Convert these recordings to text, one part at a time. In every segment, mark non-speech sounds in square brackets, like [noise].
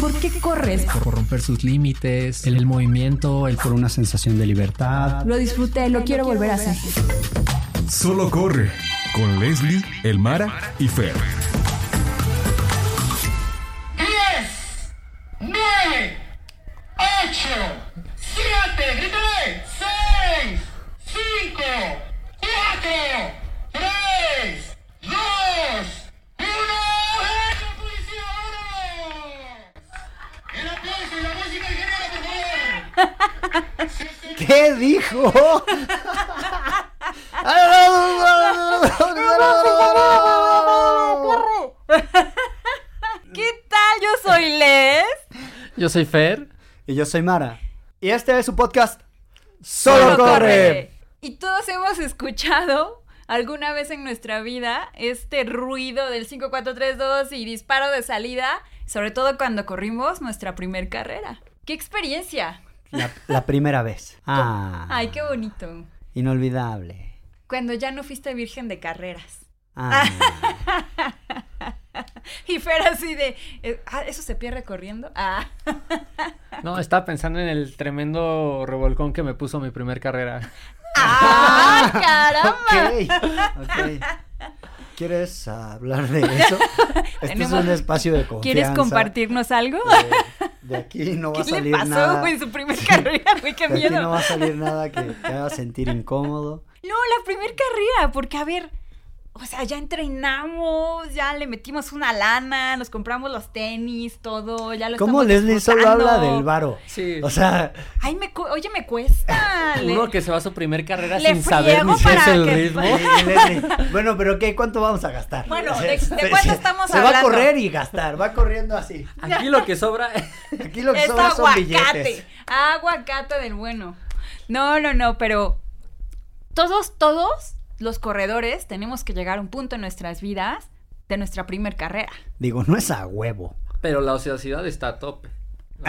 ¿Por qué corres? Por romper sus límites, el, el movimiento, el por una sensación de libertad. Lo disfruté, lo quiero volver a hacer. Solo corre con Leslie, Elmara y Fer. [laughs] ¿Qué tal? Yo soy Les. Yo soy Fer. Y yo soy Mara. Y este es su podcast. Solo, corre. Y todos hemos escuchado alguna vez en nuestra vida este ruido del 5432 y disparo de salida, sobre todo cuando corrimos nuestra primer carrera. ¡Qué experiencia! La, la primera vez. Ah. Ay, qué bonito. Inolvidable. Cuando ya no fuiste virgen de carreras. Ah. [laughs] Y Fer así de, eh, ah, ¿eso se pierde corriendo? Ah. No, estaba pensando en el tremendo revolcón que me puso mi primer carrera. ¡Ah, [laughs] caramba! ok. Ok. ¿Quieres hablar de eso? [laughs] Este es un espacio de confianza. ¿Quieres compartirnos algo? De, de aquí no va a ¿Qué le salir pasó nada. en su primer carrera? Güey, qué De aquí no miedo. va a salir nada que te haga sentir incómodo. No, la primer carrera, porque a ver, o sea, ya entrenamos, ya le metimos una lana, nos compramos los tenis, todo, ya lo ¿Cómo estamos Leslie solo habla del varo? Sí. O sea, Ay, me cu- oye, me cuesta. [laughs] le- Uno que se va a su primer carrera Le sin saber ni si es el que- ritmo. [laughs] Bueno, pero ¿qué? ¿Cuánto vamos a gastar? Bueno, O [laughs] sea, ¿de- cuánto se- estamos Se va a hablando? correr y gastar, va corriendo así. Aquí lo que sobra. Aquí lo que Es sobra son aguacate. billetes. Aguacate del bueno. No, no, no, pero todos, todos los corredores tenemos que llegar a un punto en nuestras vidas de nuestra primer carrera. Digo, no es a huevo. Pero la ociosidad está a tope. [laughs]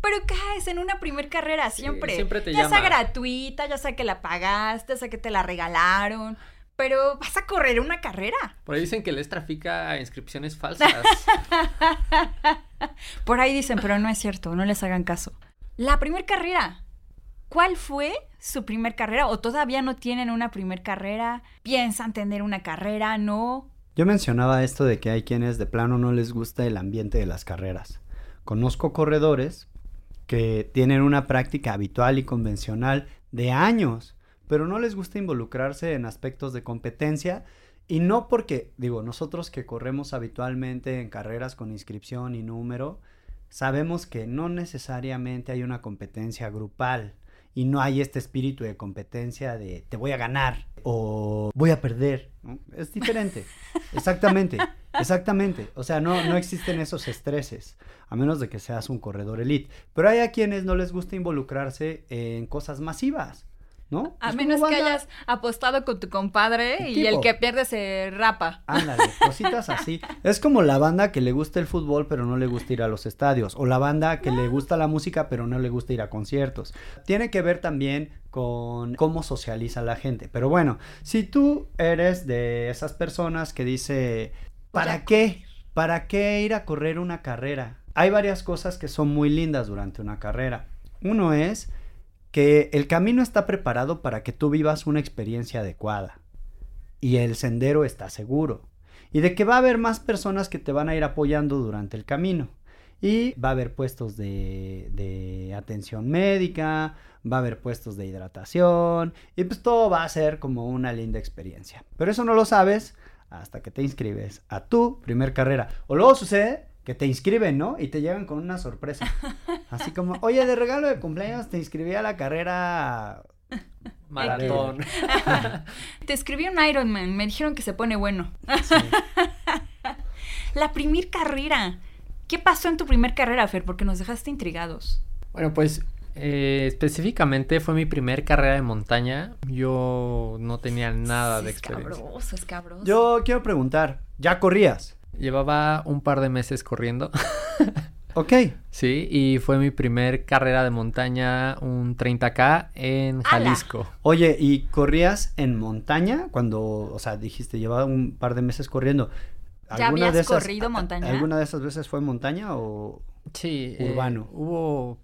Pero caes en una primer carrera siempre. siempre te ya sea gratuita, ya sea que la pagaste, ya sea que te la regalaron. Pero vas a correr una carrera. Por ahí dicen que les trafica inscripciones falsas. [laughs] Por ahí dicen, pero no es cierto, no les hagan caso. La primer carrera. ¿Cuál fue su primer carrera? ¿O todavía no tienen una primer carrera? ¿Piensan tener una carrera? ¿No? Yo mencionaba esto de que hay quienes de plano no les gusta el ambiente de las carreras. Conozco corredores que tienen una práctica habitual y convencional de años, pero no les gusta involucrarse en aspectos de competencia y no porque, digo, nosotros que corremos habitualmente en carreras con inscripción y número, sabemos que no necesariamente hay una competencia grupal y no hay este espíritu de competencia de te voy a ganar o voy a perder. ¿no? Es diferente. [laughs] Exactamente, exactamente. O sea, no, no existen esos estreses, a menos de que seas un corredor elite. Pero hay a quienes no les gusta involucrarse en cosas masivas, ¿no? A Es menos que hayas apostado con tu compadre ¿Qué y el que pierde se rapa. Ándale, cositas [laughs] así. Es como la banda que le gusta el fútbol pero no le gusta ir a los estadios. O la banda que le gusta la música pero no le gusta ir a conciertos. Tiene que ver también con cómo socializa la gente. Pero bueno, si tú eres de esas personas que dice, ¿para qué? ¿Para qué ir a correr una carrera? Hay varias cosas que son muy lindas durante una carrera. Uno es que el camino está preparado para que tú vivas una experiencia adecuada y el sendero está seguro. Y de que va a haber más personas que te van a ir apoyando durante el camino. Y va a haber puestos de, atención médica, va a haber puestos de hidratación, y pues todo va a ser como una linda experiencia. Pero eso no lo sabes hasta que te inscribes a tu primer carrera. O luego sucede que te inscriben, ¿no? Y te llegan con una sorpresa. [laughs] Así como, oye, de regalo de cumpleaños te inscribí a la carrera [laughs] Maratón. [laughs] Te escribí un Ironman, me dijeron que se pone bueno. Sí. La primer carrera. ¿Qué pasó en tu primer carrera, Fer? Porque nos dejaste intrigados. Bueno, pues eh, específicamente fue mi primer carrera de montaña. Yo no tenía nada de es experiencia. cabroso, es cabroso. Yo quiero preguntar, ¿ya corrías? Llevaba un par de meses corriendo. [laughs] Ok. Sí, y fue mi primer carrera de montaña, un 30K en. Jalisco. Oye, ¿y corrías en montaña? Cuando, o sea, dijiste, llevaba un par de meses corriendo. ¿Ya ¿Alguna habías de esas- corrido montaña? ¿Alguna de esas veces fue montaña o...? Sí. eh, Urbano. hubo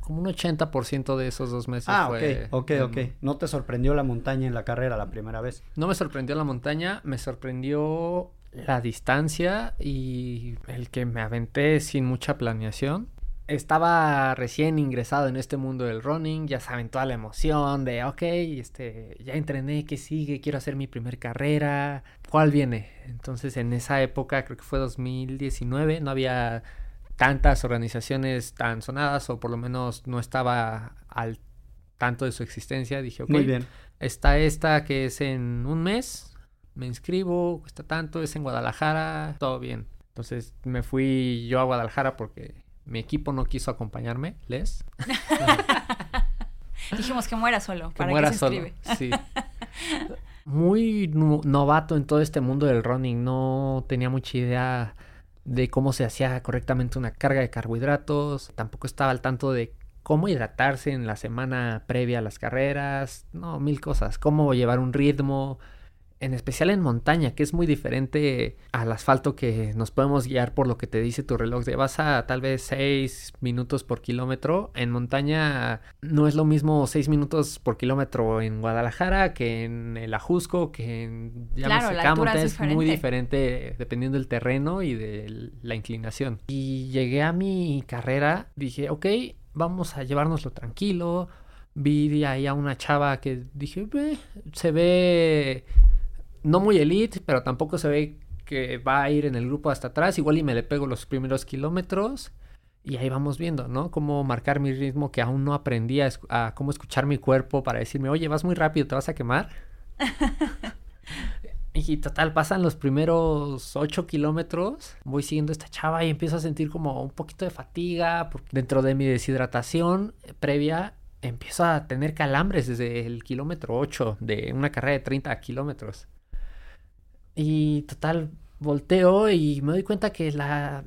como un 80% de esos dos meses Ah, fue... ok, ok, ok. ¿No te sorprendió la montaña en la carrera la primera vez? No me sorprendió la montaña, me sorprendió la distancia y el que me aventé sin mucha planeación. Estaba recién ingresado en este mundo del running, ya saben, toda la emoción de, ok, este, ya entrené, ¿qué sigue? Quiero hacer mi primer carrera, ¿cuál viene? Entonces en esa época, creo que fue 2019, no había tantas organizaciones tan sonadas o por lo menos no estaba al tanto de su existencia. Dije, ok, Muy bien. Está esta que es en un mes, me inscribo, cuesta tanto, es en Guadalajara, todo bien. Entonces me fui yo a Guadalajara porque mi equipo no quiso acompañarme, Les. [laughs] Dijimos que muera solo. Que ¿Para muera qué se solo. inscribe? Sí. [laughs] Muy novato en todo este mundo del running, no tenía mucha idea de cómo se hacía correctamente una carga de carbohidratos, tampoco estaba al tanto de cómo hidratarse en la semana previa a las carreras, no, mil cosas, cómo llevar un ritmo, en especial en montaña, que es muy diferente al asfalto que nos podemos guiar por lo que te dice tu reloj de vas a tal vez 6 minutos por kilómetro. En montaña no es lo mismo 6 minutos por kilómetro en Guadalajara que en el Ajusco, que en Claro, la altura es es muy diferente. dependiendo del terreno y de la inclinación. Y llegué a mi carrera, dije, ok, vamos a llevárnoslo tranquilo. Vi ahí a una chava que dije, "Ve, se ve no muy elite, pero tampoco se ve que va a ir en el grupo hasta atrás. Igual y me le pego los primeros kilómetros. Y ahí vamos viendo, ¿no? Cómo marcar mi ritmo que aún no aprendí a, cómo escuchar mi cuerpo para decirme, oye, vas muy rápido, te vas a quemar. [laughs] y total, pasan los primeros 8 kilómetros. Voy siguiendo a esta chava y empiezo a sentir como un poquito de fatiga. Porque dentro de mi deshidratación previa, empiezo a tener calambres desde el kilómetro 8 de una carrera de 30 kilómetros. Y total, volteo y me doy cuenta que la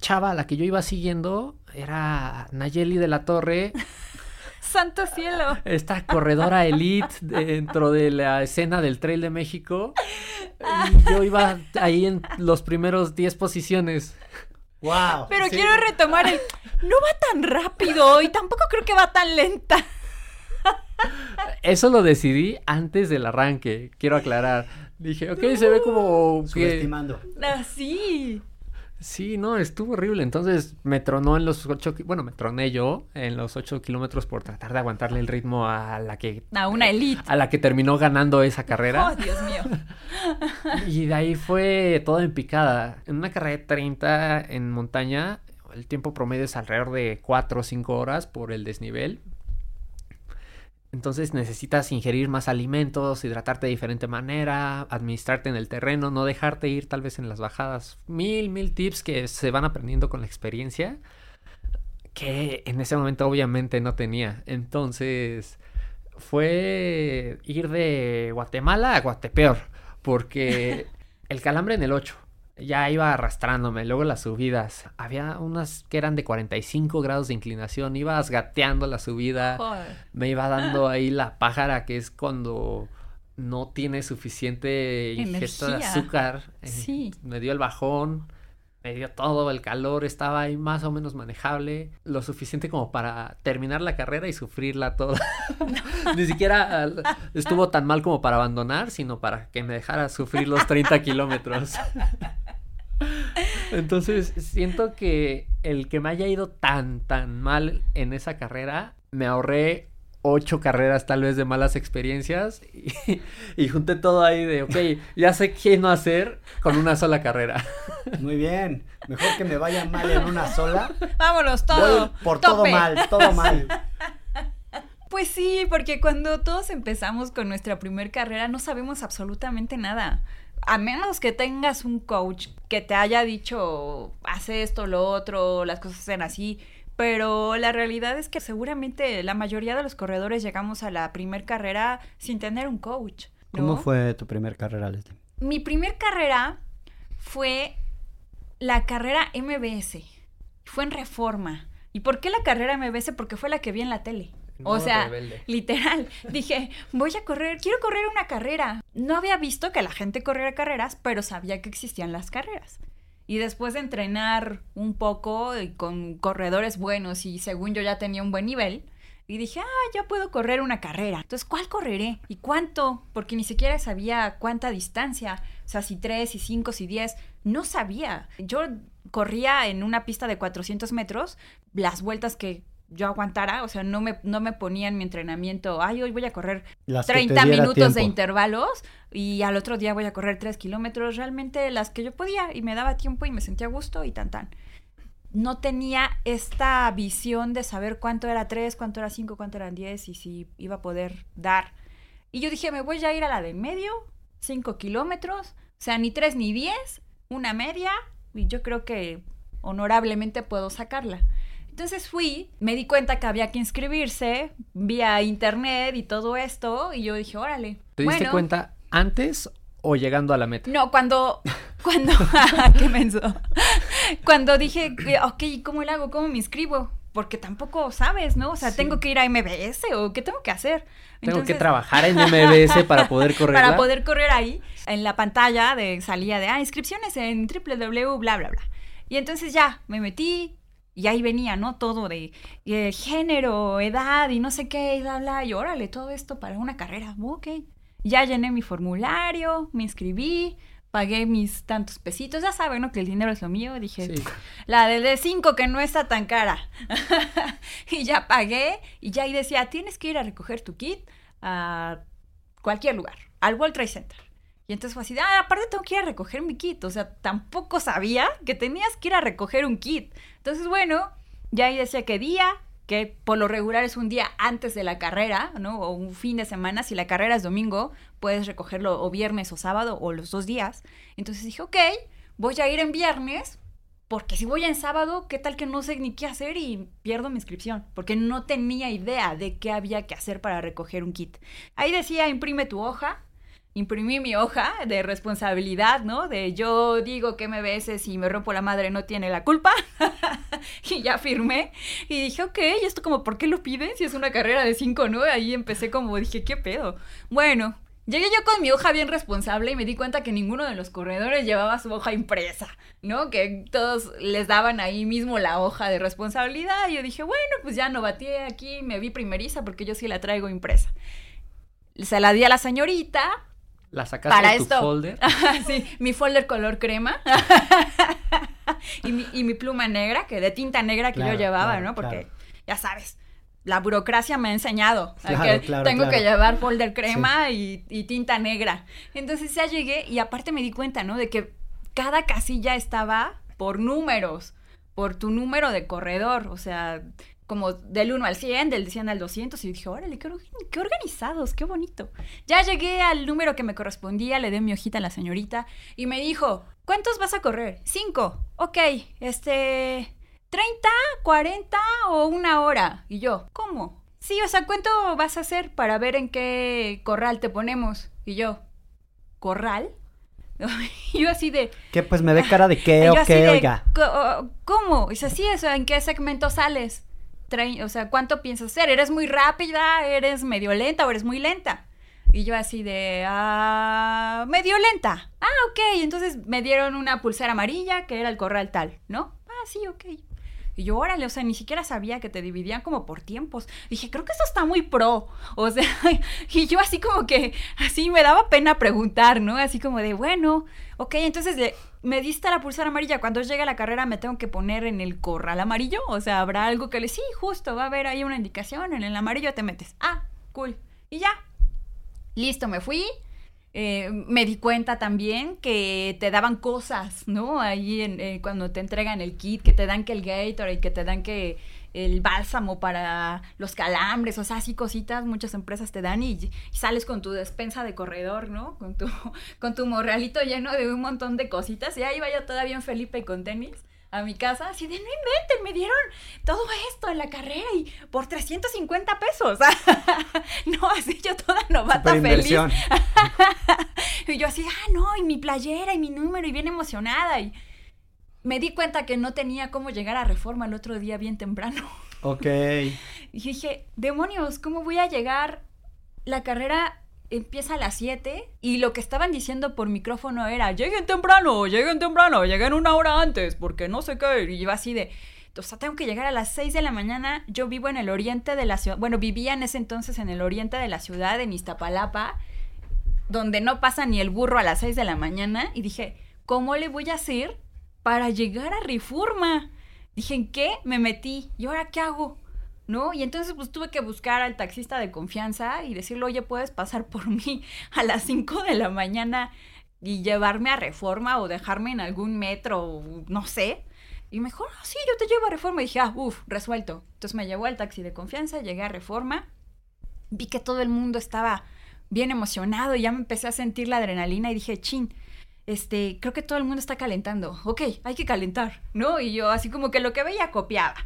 chava a la que yo iba siguiendo era Nayeli de la Torre, [laughs] ¡Santo cielo! esta corredora elite [laughs] dentro de la escena del Trail de México. Y yo iba ahí en los primeros 10 posiciones. ¡Wow! Pero quiero retomar el... No va tan rápido y tampoco creo que va tan lenta. Eso lo decidí antes del arranque, quiero aclarar. Dije, ok, se ve como que... Subestimando. Así. Sí, no, estuvo horrible. Entonces me tronó en los 8, bueno, me troné yo en los 8 kilómetros por tratar de aguantarle el ritmo a la que... A una elite. A la que terminó ganando esa carrera. Oh, Dios mío. [laughs] Y de ahí fue todo en picada. En una carrera de 30 en montaña, el tiempo promedio es alrededor de 4 o 5 horas por el desnivel. Entonces necesitas ingerir más alimentos, hidratarte de diferente manera, administrarte en el terreno, no dejarte ir tal vez en las bajadas. Mil, mil tips que se van aprendiendo con la experiencia que en ese momento obviamente no tenía. Entonces fue ir de Guatemala a Guatepeor, porque [laughs] el calambre en el 8 ya iba arrastrándome, luego las subidas, había unas que eran de 45 grados de inclinación, ibas gateando la subida, Joder. me iba dando [laughs] ahí la pájara, que es cuando no tiene suficiente ingesta de azúcar. Eh, Sí. Me dio el bajón, me dio todo, el calor estaba ahí más o menos manejable, lo suficiente como para terminar la carrera y sufrirla toda. [laughs] Ni siquiera estuvo tan mal como para abandonar, sino para que me dejara sufrir los 30 kilómetros. [laughs] Entonces, siento que el que me haya ido tan, tan mal en esa carrera, me ahorré ocho carreras tal vez de malas experiencias y, [laughs] y junté todo ahí de, ok, ya sé qué no hacer con una sola carrera. [laughs] Muy bien. Mejor que me vaya mal en una sola. Vámonos, todo. Voy por todo mal, todo mal. [laughs] Pues sí, porque cuando todos empezamos con nuestra primer carrera no sabemos absolutamente nada. A menos que tengas un coach que te haya dicho, haz esto, lo otro, las cosas sean así. Pero la realidad es que seguramente la mayoría de los corredores llegamos a la primer carrera sin tener un coach. ¿no? ¿Cómo fue tu primer carrera, Leslie? Mi primer carrera fue la carrera MBS. Fue en Reforma. ¿Y por qué la carrera MBS? Porque fue la que vi en la tele. O sea, rebelde. [laughs] literal, dije, voy a correr, quiero correr una carrera. No había visto que la gente corriera carreras, pero sabía que existían las carreras. Y después de entrenar un poco y con corredores buenos y según yo ya tenía un buen nivel, y dije, ah, ya puedo correr una carrera. Entonces, ¿cuál correré? ¿Y cuánto? Porque ni siquiera sabía cuánta distancia. O sea, si tres, si cinco, si diez. No sabía. Yo corría en una pista de 400 metros las vueltas que yo aguantara. O sea, no me, no me ponía en mi entrenamiento, ay, hoy voy a correr Las que te 30 diera minutos de intervalos y al otro día voy a correr 3 kilómetros. Realmente las que yo podía y me daba tiempo y me sentía a gusto y tan tan. No tenía esta visión de saber cuánto era 3, cuánto era 5, cuánto eran 10 y si iba a poder dar. Y yo dije, me voy a ir a la de medio, 5 kilómetros, o sea, ni 3 ni 10, una media, y yo creo que honorablemente puedo sacarla. Entonces fui, me di cuenta que había que inscribirse vía internet y todo esto, y yo dije, órale. ¿Te diste bueno, cuenta antes o llegando a la meta? No, cuando, [laughs] cuando, [laughs] qué menso. Cuando dije, ok, ¿cómo le hago? ¿Cómo me inscribo? Porque tampoco sabes, ¿no? O sea, Sí. tengo que ir a MBS o qué tengo que hacer. Tengo que trabajar en [laughs] MBS para poder correr. para poder correr ahí, en la pantalla de salía de, ah, inscripciones en www, bla, bla, bla. Y entonces ya, me metí y ahí venía, ¿no? Todo de eh, género, edad y no sé qué, y bla, bla. Y órale, todo esto para una carrera. Ok. Ya llené mi formulario, me inscribí, pagué mis tantos pesitos. Ya saben, ¿no? Que el dinero es lo mío. Dije, Sí. la de, de cinco que no está tan cara. [laughs] y ya pagué y ya ahí decía, tienes que ir a recoger tu kit a cualquier lugar, al World Trade Center. Y entonces fue así, ah, aparte tengo que ir a recoger mi kit. O sea, tampoco sabía que tenías que ir a recoger un kit. Entonces, bueno, ya ahí decía qué día, que por lo regular es un día antes de la carrera, ¿no? O un fin de semana. Si la carrera es domingo, puedes recogerlo o viernes o sábado o los dos días. Entonces dije, ok, voy a ir en viernes porque si voy en sábado, ¿qué tal que no sé ni qué hacer y pierdo mi inscripción? Porque no tenía idea de qué había que hacer para recoger un kit. Ahí decía, imprime tu hoja. Imprimí mi hoja de responsabilidad, ¿no? De yo digo que MBS si me rompo la madre no tiene la culpa. [laughs] y ya firmé. Y dije, ok, ¿y esto como por qué lo piden? Si es una carrera de 5 ¿no? Ahí empecé como, dije, ¿qué pedo? Bueno, Llegué yo con mi hoja bien responsable y me di cuenta que ninguno de los corredores llevaba su hoja impresa, ¿no? Que todos les daban ahí mismo la hoja de responsabilidad. Y yo dije, bueno, pues ya no batí aquí, me vi primeriza porque yo sí la traigo impresa. Se la di a la señorita. La sacaste Para de tu esto. folder. [laughs] sí, mi folder color crema. [laughs] y, mi, y mi pluma negra, que de tinta negra que Claro, yo llevaba, claro, ¿no? Porque, claro. ya sabes, la burocracia me ha enseñado a que tengo que llevar folder crema y, y tinta negra. Entonces ya llegué y aparte me di cuenta, ¿no? De que cada casilla estaba por números, por tu número de corredor, o sea, como del 1 al 100, del 100 al 200, y dije, órale, qué, or- qué organizados, qué bonito. Ya llegué al número que me correspondía, le di mi hojita a la señorita y me dijo, ¿cuántos vas a correr? Cinco. Ok, este... 30, 40 o una hora. Y yo, ¿cómo? Sí, o sea, ¿cuánto vas a hacer para ver en qué corral te ponemos? Y yo, ¿corral? Y [laughs] yo así de, ¿Qué? Pues me ve cara de qué [laughs] y o así qué, oiga. "Co- ¿Cómo? Dice, sí, o sea, ¿en qué segmento sales? O sea, ¿cuánto piensas hacer? ¿Eres muy rápida? ¿Eres medio lenta o eres muy lenta? Y yo así de, ah, medio lenta. Ah, ok. Entonces me dieron una pulsera amarilla que era el corral tal, ¿no? Ah, sí, ok. Y yo, órale, o sea, ni siquiera sabía que te dividían como por tiempos. Dije, creo que eso está muy pro. [laughs] O sea, y yo así como que, así me daba pena preguntar, ¿no? Así como de, bueno, ok, entonces le- me diste la pulsera amarilla. Cuando llegue la carrera me tengo que poner en el corral amarillo. O sea, habrá algo que le, sí, justo, va a haber ahí una indicación. En el amarillo te metes. Ah, cool. Y ya. Listo, me fui. Eh, me di cuenta también que te daban cosas, ¿no? Ahí eh, cuando te entregan el kit, que te dan que el Gatorade, que te dan que el bálsamo para los calambres, o sea, así cositas, muchas empresas te dan y, y sales con tu despensa de corredor, ¿no? Con tu, [laughs] con tu morralito lleno de un montón de cositas. Y ahí yo todavía en Felipe con tenis a mi casa, así de no inventen, me dieron todo esto en la carrera y por 350 pesos. [laughs] no, así yo toda novata feliz. [laughs] Y yo así, ah, no, y mi playera y mi número y bien emocionada. Y me di cuenta que no tenía cómo llegar a Reforma el otro día bien temprano. [laughs] Ok. Y dije, demonios, ¿cómo voy a llegar? La carrera empieza a las 7 y lo que estaban diciendo por micrófono era, lleguen temprano, lleguen temprano, lleguen una hora antes, porque no sé qué. Y yo así de, o sea, tengo que llegar a las 6 de la mañana. Yo vivo en el oriente de la ciudad, bueno, vivía en ese entonces en el oriente de la ciudad, en Iztapalapa, donde no pasa ni el burro a las 6 de la mañana. Y dije, ¿cómo le voy a hacer para llegar a Reforma? Dije, ¿en qué? Me metí. ¿Y ahora qué hago? ¿No? Y entonces pues tuve que buscar al taxista de confianza y decirle, oye, puedes pasar [laughs] por mí a las 5 de la mañana y llevarme a Reforma o dejarme en algún metro, o no sé. Y mejor, ah, sí, yo te llevo a Reforma. Y dije, ah, uff, resuelto. Entonces me llevó al taxi de confianza, llegué a Reforma, vi que todo el mundo estaba bien emocionado y ya me empecé a sentir la adrenalina y dije, chin, este, creo que todo el mundo está calentando. Ok, hay que calentar, ¿no? Y yo así como que lo que veía copiaba.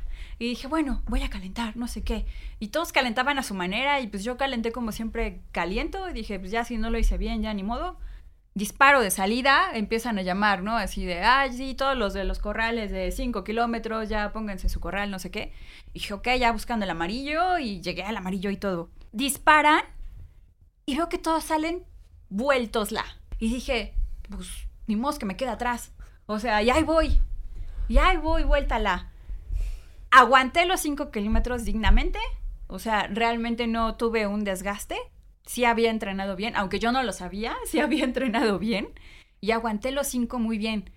Y dije, bueno, voy a calentar, no sé qué. Y todos calentaban a su manera y pues yo calenté como siempre caliento. Y dije, pues ya si no lo hice bien, ya ni modo. Disparo de salida, empiezan a llamar, ¿no? Así de, ay, sí, todos los de los corrales de 5 kilómetros, ya pónganse su corral, no sé qué. Y dije, ok, ya buscando el amarillo y llegué al amarillo y todo. Disparan y veo que todos salen vueltos la. Y dije, pues ni modo que me queda atrás. O sea, ya ahí voy. Ya ahí voy, vuelta la. Aguanté los 5 kilómetros dignamente. O sea, realmente no tuve un desgaste. Sí había entrenado bien, aunque yo no lo sabía, [laughs] sí había entrenado bien. Y aguanté los 5 muy bien.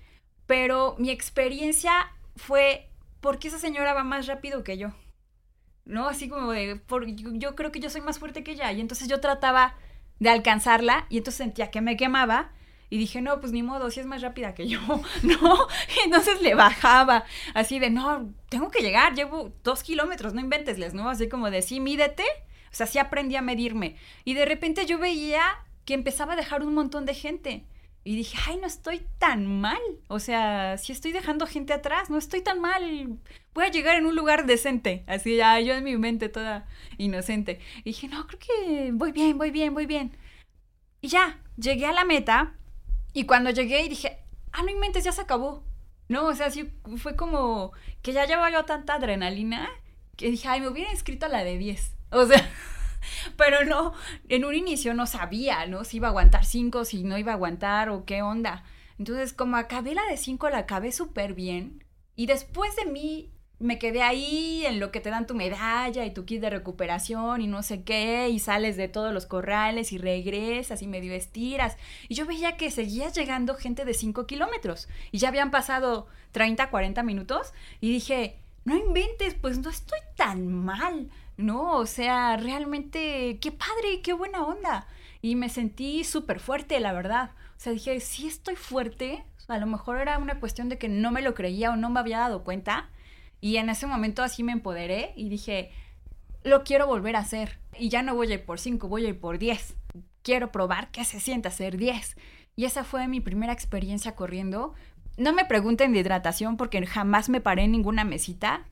Pero mi experiencia fue porque esa señora va más rápido que yo. ¿No? Así como de, por, yo, yo creo que yo soy más fuerte que ella. Y entonces yo trataba de alcanzarla y entonces sentía que me quemaba y dije, no, pues ni modo, si es más rápida que yo, [laughs] ¿no? Y entonces le bajaba, así de, no, tengo que llegar, llevo dos kilómetros, no inventesles, ¿no? Así como de, sí, mídete. O sea, sí aprendí a medirme. Y de repente yo veía que empezaba a dejar un montón de gente. Y dije, ay, no estoy tan mal. O sea, si estoy dejando gente atrás, no estoy tan mal. Voy a llegar en un lugar decente. Así ya, yo en mi mente toda inocente. Y dije, no, creo que voy bien, voy bien, voy bien. Y ya, llegué a la meta. Y cuando llegué y dije, ah, no inventes, ya se acabó. No, o sea, sí fue como que ya llevaba yo tanta adrenalina que dije, ay, me hubiera inscrito a la de 10. [laughs] O sea, pero no, en un inicio no sabía, ¿no? Si iba a aguantar 5, si no iba a aguantar o qué onda. Entonces, como acabé la de 5, la acabé súper bien. Y después de mí me quedé ahí en lo que te dan tu medalla y tu kit de recuperación y no sé qué, y sales de todos los corrales y regresas y medio estiras. Y yo veía que seguía llegando gente de 5 kilómetros y ya habían pasado 30, 40 minutos y dije, no inventes, pues no estoy tan mal, ¿no? O sea, realmente, qué padre, qué buena onda. Y me sentí súper fuerte, la verdad. O sea, dije, sí estoy fuerte. A lo mejor era una cuestión de que no me lo creía o no me había dado cuenta y en ese momento así me empoderé y dije, lo quiero volver a hacer. Y ya no voy a ir por 5, voy a ir por 10. Quiero probar qué se siente hacer 10. Y esa fue mi primera experiencia corriendo. No me pregunten de hidratación porque jamás me paré en ninguna mesita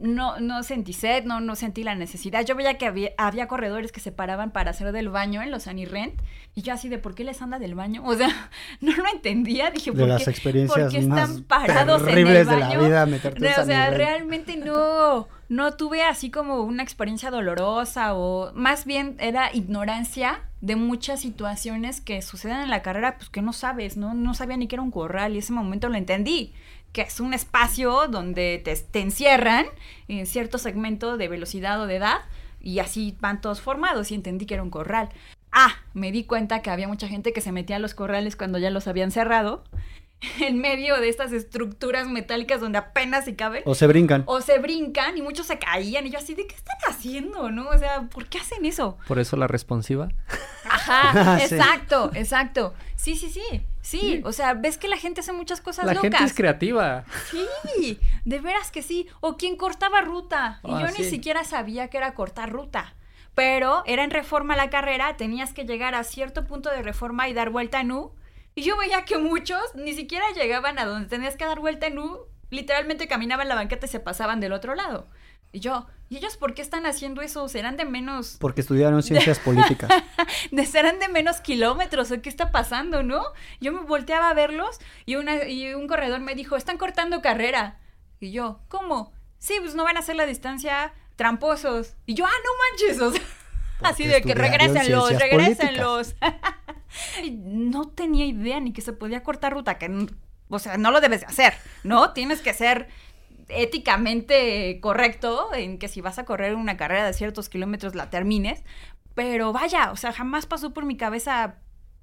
no, no sentí sed, no, no sentí la necesidad. Yo veía que había, había corredores que se paraban para hacer del baño en los Anirent y yo así de ¿por qué les anda del baño? O sea, [laughs] no lo entendía. Dije, ¿por, de las qué, experiencias ¿por qué más están parados en el terribles de baño? la vida meterte o sea, realmente no, no tuve así como una experiencia dolorosa o más bien era ignorancia de muchas situaciones que suceden en la carrera, pues que no sabes, ¿no? No sabía ni que era un corral y ese momento lo entendí que es un espacio donde te, te, encierran en cierto segmento de velocidad o de edad y así van todos formados y entendí que era un corral. Ah, me di cuenta que había mucha gente que se metía a los corrales cuando ya los habían cerrado [laughs] en medio de estas estructuras metálicas donde apenas se caben. O se brincan. O se brincan y muchos se caían. Y yo así, ¿de qué están haciendo? ¿No? O sea, ¿por qué hacen eso? Por eso la responsiva. Ajá, [laughs] Sí. exacto, exacto. Sí, sí, sí. Sí, o sea, ves que la gente hace muchas cosas La locas. gente es creativa. Sí, de veras que sí. O quien cortaba ruta. Y Ah, yo ni siquiera sabía que era cortar ruta. Pero era en reforma la carrera, tenías que llegar a cierto punto de reforma y dar vuelta en U. Y yo veía que muchos ni siquiera llegaban a donde tenías que dar vuelta en U. Literalmente caminaban la banqueta y se pasaban del otro lado. Y yo, ¿y ellos por qué están haciendo eso? ¿Serán de menos Porque estudiaron ciencias [laughs] políticas. de serán de menos kilómetros o qué está pasando, ¿no? Yo me volteaba a verlos y, una, y un corredor me dijo, están cortando carrera. Y yo, ¿cómo? sí, pues no van a hacer la distancia tramposos. Y yo, ah, no manches, o sea, [laughs] así de que regrésenlos, regrésenlos. [laughs] No tenía idea ni que se podía cortar ruta, que, o sea, no lo debes de hacer, ¿no? Tienes que ser éticamente correcto en que si vas a correr una carrera de ciertos kilómetros la termines, pero vaya, o sea, jamás pasó por mi cabeza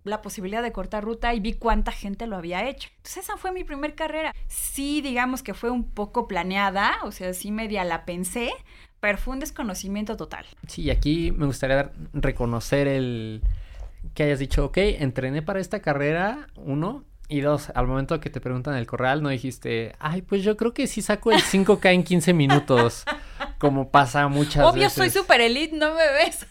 la posibilidad de cortar ruta y vi cuánta gente lo había hecho. Entonces esa fue mi primer carrera. Sí, digamos que fue un poco planeada, o sea, sí media la pensé, pero fue un desconocimiento total. Sí, aquí me gustaría reconocer el que hayas dicho, ok, entrené para esta carrera, uno, y dos, al momento que te preguntan el corral, no dijiste, ay, pues yo creo que sí saco el 5K en 15 minutos, [laughs] como pasa muchas Obvio, veces. soy super elite, no me ves.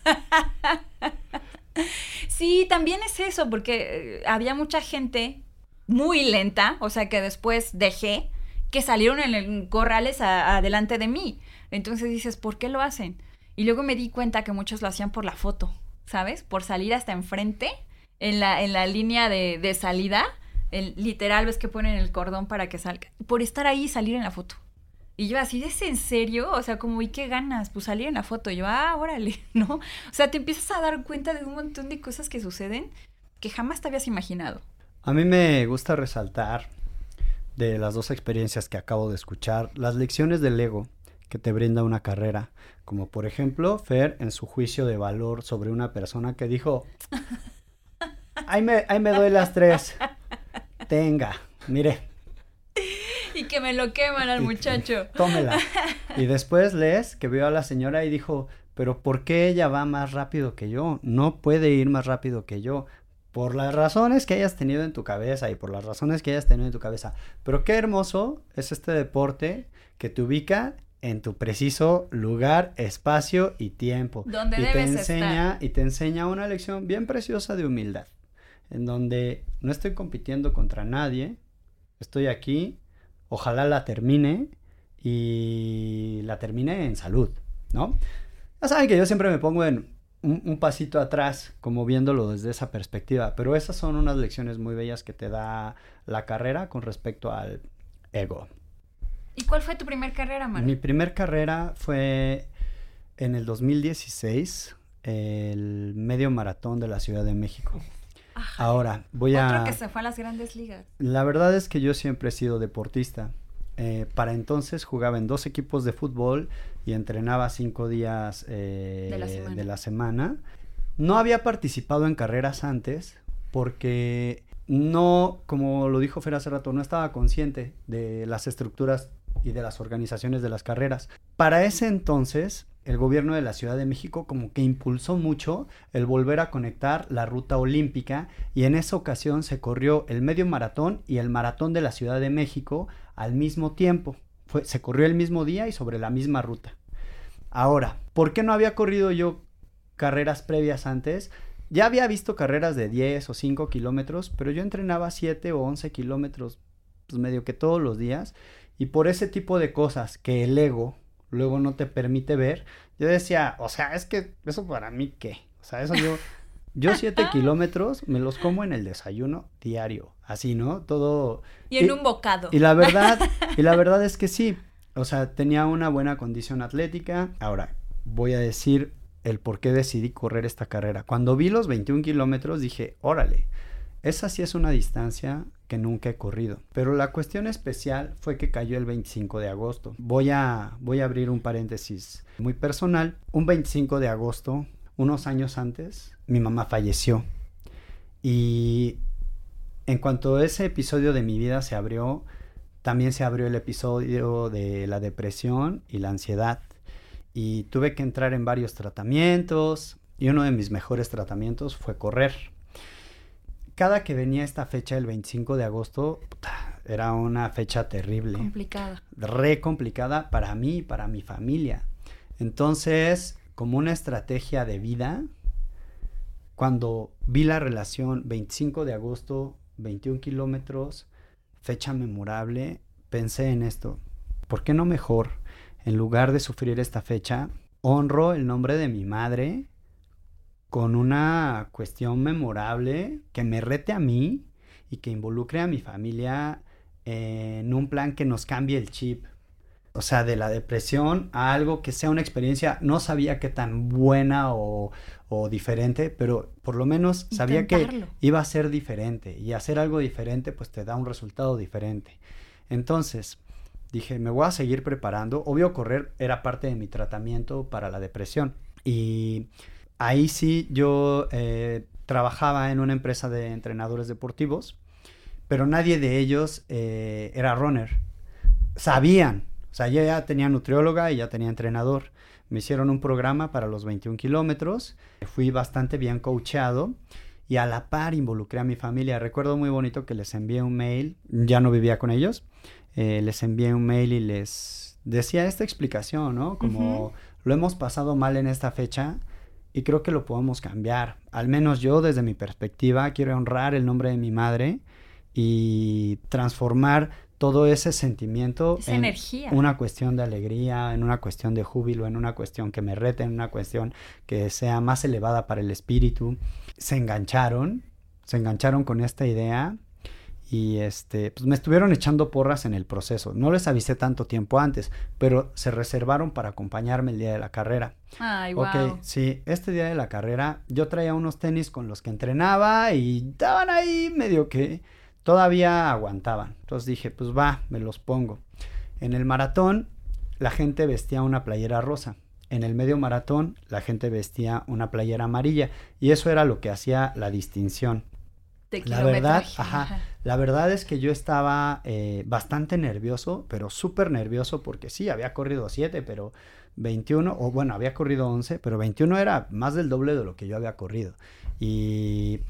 sí, también es eso, porque eh, había mucha gente muy lenta, o sea, que después dejé, que salieron en el corrales adelante de mí. Entonces dices, ¿por qué lo hacen? Y luego me di cuenta que muchos lo hacían por la foto, ¿sabes? Por salir hasta enfrente, en la, en la línea de, de salida, el, literal ves que ponen el cordón para que salga. Por estar ahí y salir en la foto. Y yo así, ¿es en serio? O sea, como, ¿y qué ganas? Pues salir en la foto. Y yo, ah, órale, [laughs] ¿no? O sea, te empiezas a dar cuenta de un montón de cosas que suceden que jamás te habías imaginado. A mí me gusta resaltar de las dos experiencias que acabo de escuchar, las lecciones del ego que te brinda una carrera, como por ejemplo Fer en su juicio de valor sobre una persona que dijo, [laughs] ahí me, ahí me doy las tres, tenga, mire, Y que me lo queman al muchacho. tómela. [laughs] Y después lees que vio a la señora y dijo, pero ¿por qué ella va más rápido que yo? No puede ir más rápido que yo. Por las razones que hayas tenido en tu cabeza y por las razones que hayas tenido en tu cabeza. Pero qué hermoso es este deporte que te ubica en tu preciso lugar, espacio y tiempo. Donde y te debes enseña estar. y te enseña una lección bien preciosa de humildad, en donde no estoy compitiendo contra nadie, estoy aquí, ojalá la termine y la termine en salud, ¿no? Ya saben que yo siempre me pongo en un, un pasito atrás, como viéndolo desde esa perspectiva, pero esas son unas lecciones muy bellas que te da la carrera con respecto al ego. ¿Y cuál fue tu primer carrera, Manu? Mi primer carrera fue en el 2016, el medio maratón de la Ciudad de México. Ajá. Ahora, voy Otro a... que se fue a las grandes ligas. La verdad es que yo siempre he sido deportista. Eh, para entonces jugaba en dos equipos de fútbol y entrenaba cinco días eh, De la de la semana. No había participado en carreras antes porque no, como lo dijo Fer hace rato, no estaba consciente de las estructuras y de las organizaciones de las carreras. Para ese entonces, el gobierno de la Ciudad de México como que impulsó mucho el volver a conectar la ruta olímpica y en esa ocasión se corrió el medio maratón y el maratón de la Ciudad de México al mismo tiempo. Se corrió el mismo día y sobre la misma ruta. Ahora, ¿por qué no había corrido yo carreras previas antes? Ya había visto carreras de 10 o 5 kilómetros, pero yo entrenaba 7 o 11 kilómetros, pues medio que todos los días. Y por ese tipo de cosas que el ego luego no te permite ver, yo decía, o sea, es que eso para mí qué. O sea, eso yo, yo 7 [laughs] kilómetros me los como en el desayuno diario. Así, ¿no? Todo. Y en un bocado. Y la verdad, y la [laughs] verdad es que sí. O sea, tenía una buena condición atlética. Ahora, voy a decir el por qué decidí correr esta carrera. Cuando vi los 21 kilómetros dije, órale, esa sí es una distancia que nunca he corrido. Pero la cuestión especial fue que cayó el 25 de agosto. Voy a, voy a abrir un paréntesis muy personal. Un 25 de agosto, unos años antes, mi mamá falleció. Y en cuanto ese episodio de mi vida se abrió, también se abrió el episodio de la depresión y la ansiedad. Y tuve que entrar en varios tratamientos y uno de mis mejores tratamientos fue correr. Cada que venía esta fecha, el 25 de agosto, puta, era una fecha terrible Complicada. re complicada para mí y para mi familia. Entonces, como una estrategia de vida, cuando vi la relación 25 de agosto, 21 kilómetros, fecha memorable, pensé en esto. ¿Por qué no mejor, en lugar de sufrir esta fecha, honro el nombre de mi madre con una cuestión memorable que me rete a mí y que involucre a mi familia en un plan que nos cambie el chip. o sea, de la depresión a algo que sea una experiencia, no sabía qué tan buena o, o diferente, pero por lo menos sabía que iba a ser diferente y hacer algo diferente pues te da un resultado diferente. Entonces, dije, me voy a seguir preparando. Obvio, correr era parte de mi tratamiento para la depresión. Y ahí sí yo eh, trabajaba en una empresa de entrenadores deportivos, pero nadie de ellos eh, era runner. Sabían, o sea, yo ya tenía nutrióloga y ya tenía entrenador. Me hicieron un programa para los 21 kilómetros. Fui bastante bien coachado y a la par involucré a mi familia. Recuerdo muy bonito que les envié un mail, ya no vivía con ellos, eh, les envié un mail y les decía esta explicación, ¿no? Como lo hemos pasado mal en esta fecha y creo que lo podemos cambiar. Al menos yo desde mi perspectiva quiero honrar el nombre de mi madre y transformar todo ese sentimiento Esa en energía. una cuestión de alegría, en una cuestión de júbilo, en una cuestión que me rete, en una cuestión que sea más elevada para el espíritu. Se engancharon, se engancharon con esta idea y este, pues me estuvieron echando porras en el proceso. No les avisé tanto tiempo antes, pero se reservaron para acompañarme el día de la carrera. Ay, wow. Ok, sí, este día de la carrera yo traía unos tenis con los que entrenaba y estaban ahí medio que todavía aguantaban. Entonces dije, pues va, me los pongo. En el maratón la gente vestía una playera rosa. En el medio maratón la gente vestía una playera amarilla y eso era lo que hacía la distinción. De La verdad, ajá, la verdad es que yo estaba eh, bastante nervioso, pero súper nervioso porque sí, había corrido 7, pero 21, o bueno, había corrido 11, pero 21 era más del doble de lo que yo había corrido. Y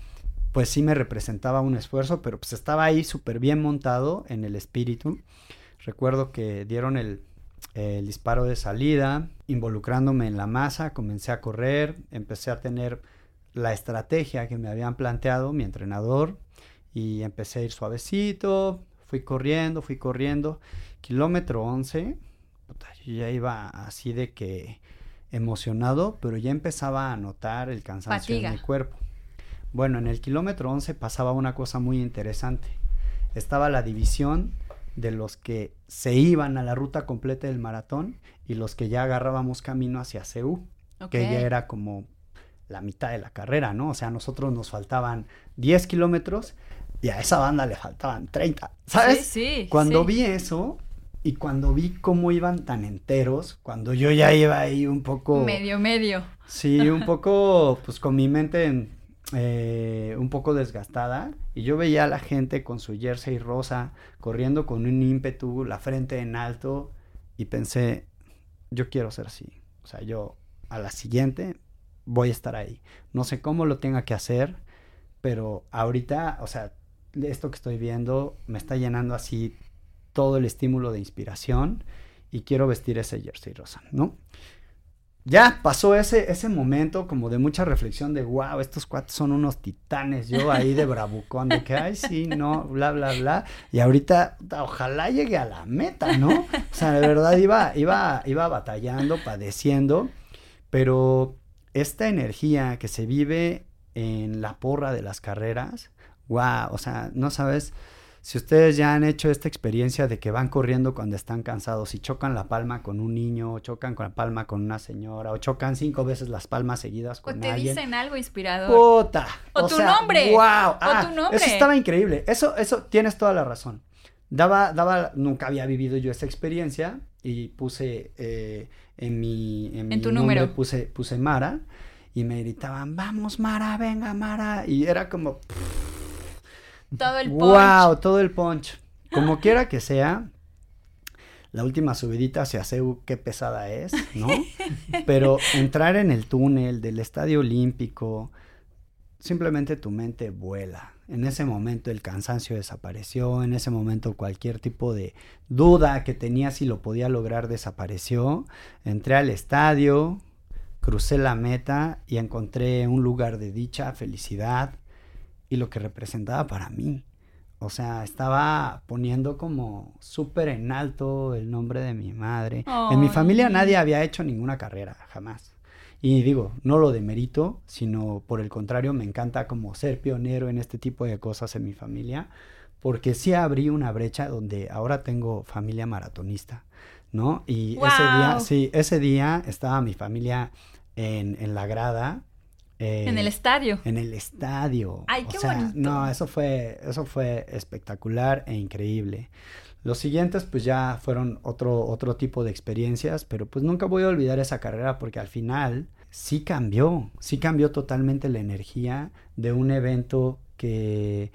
pues sí me representaba un esfuerzo, pero pues estaba ahí súper bien montado en el espíritu. Recuerdo que dieron el, el disparo de salida, involucrándome en la masa, comencé a correr, empecé a tener la estrategia que me habían planteado mi entrenador y empecé a ir suavecito, fui corriendo, fui corriendo, kilómetro 11, puta, yo ya iba así de que emocionado, pero ya empezaba a notar el cansancio Fatiga. en mi cuerpo. Bueno, en el kilómetro 11 pasaba una cosa muy interesante. Estaba la división de los que se iban a la ruta completa del maratón y los que ya agarrábamos camino hacia CEU, que ya era como la mitad de la carrera, ¿no? O sea, a nosotros nos faltaban 10 kilómetros y a esa banda le faltaban 30, ¿sabes? Sí, sí. Cuando sí. vi eso y cuando vi cómo iban tan enteros, cuando yo ya iba ahí un poco... Medio, medio. Sí, un poco, pues con mi mente en- eh, un poco desgastada. Y yo veía a la gente con su jersey rosa, corriendo con un ímpetu, la frente en alto. Y pensé, yo quiero ser así. O sea, yo a la siguiente voy a estar ahí. No sé cómo lo tenga que hacer, pero ahorita, o sea, esto que estoy viendo me está llenando así todo el estímulo de inspiración y quiero vestir ese jersey rosa, ¿no? Ya pasó ese, ese momento como de mucha reflexión de, wow, estos cuates son unos titanes, yo ahí de bravucón, de que, ay, sí, no, bla, bla, bla. Y ahorita, ojalá llegue a la meta, ¿no? O sea, de verdad iba, iba, iba batallando, padeciendo, pero esta energía que se vive en la porra de las carreras, wow, o sea, no sabes si ustedes ya han hecho esta experiencia de que van corriendo cuando están cansados y chocan la palma con un niño, o chocan con la palma con una señora, o chocan cinco veces las palmas seguidas O con te alguien. dicen algo inspirador. ¡Puta! O tu nombre. ¡Wow! O Ah, tu nombre. Eso estaba increíble. Eso, eso, tienes toda la razón. Daba, daba, nunca había vivido yo esa experiencia y puse eh, en mi, en mi tu número. puse, puse Mara y me gritaban, vamos Mara, venga Mara. Y era como, Todo el punch. wow, todo el punch. Como quiera que sea, la última subidita hacia CEU, qué pesada es, ¿no? [laughs] Pero entrar en el túnel del Estadio Olímpico, simplemente tu mente vuela. En ese momento el cansancio desapareció, en ese momento cualquier tipo de duda que tenía si lo podía lograr desapareció. Entré al estadio, crucé la meta y encontré un lugar de dicha, felicidad y lo que representaba para mí. O sea, estaba poniendo como súper en alto el nombre de mi madre. En mi familia nadie había hecho ninguna carrera, jamás. Y digo, no lo demerito, sino por el contrario, me encanta como ser pionero en este tipo de cosas en mi familia, porque sí abrí una brecha donde ahora tengo familia maratonista, ¿no? Y ese día, sí, ese día estaba mi familia en, en la grada. Eh, En el estadio. en el estadio. Ay, O qué sea, bonito. No, eso fue, eso fue espectacular e increíble. Los siguientes, pues ya fueron otro, otro tipo de experiencias, pero pues nunca voy a olvidar esa carrera porque al final sí cambió, sí cambió totalmente la energía de un evento que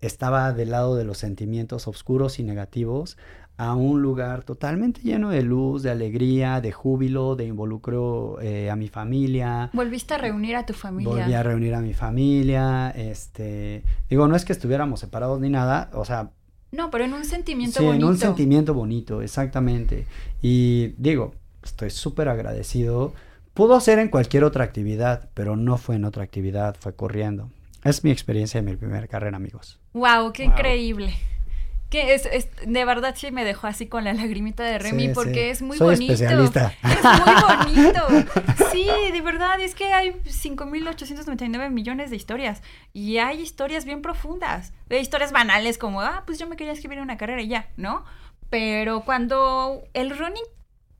estaba del lado de los sentimientos oscuros y negativos a un lugar totalmente lleno de luz, de alegría, de júbilo, de involucro eh, a mi familia. Volviste a reunir a tu familia. Volví a reunir a mi familia, este, digo, no es que estuviéramos separados ni nada, o sea, No, pero en un sentimiento sí, bonito. en un sentimiento bonito, exactamente. Y digo, estoy súper agradecido. Pudo ser en cualquier otra actividad, pero no fue en otra actividad, fue corriendo. Es mi experiencia de mi primera carrera, amigos. Wow, qué Wow. increíble. Que es, es- de verdad sí me dejó así con la lagrimita de Remy Sí, porque sí. es muy Soy bonito. especialista. Es muy bonito. Sí, de verdad, es que hay 5.899 millones de historias y hay historias bien profundas. Hay historias banales como, ah, pues yo me quería escribir una carrera y ya, ¿no? Pero cuando el running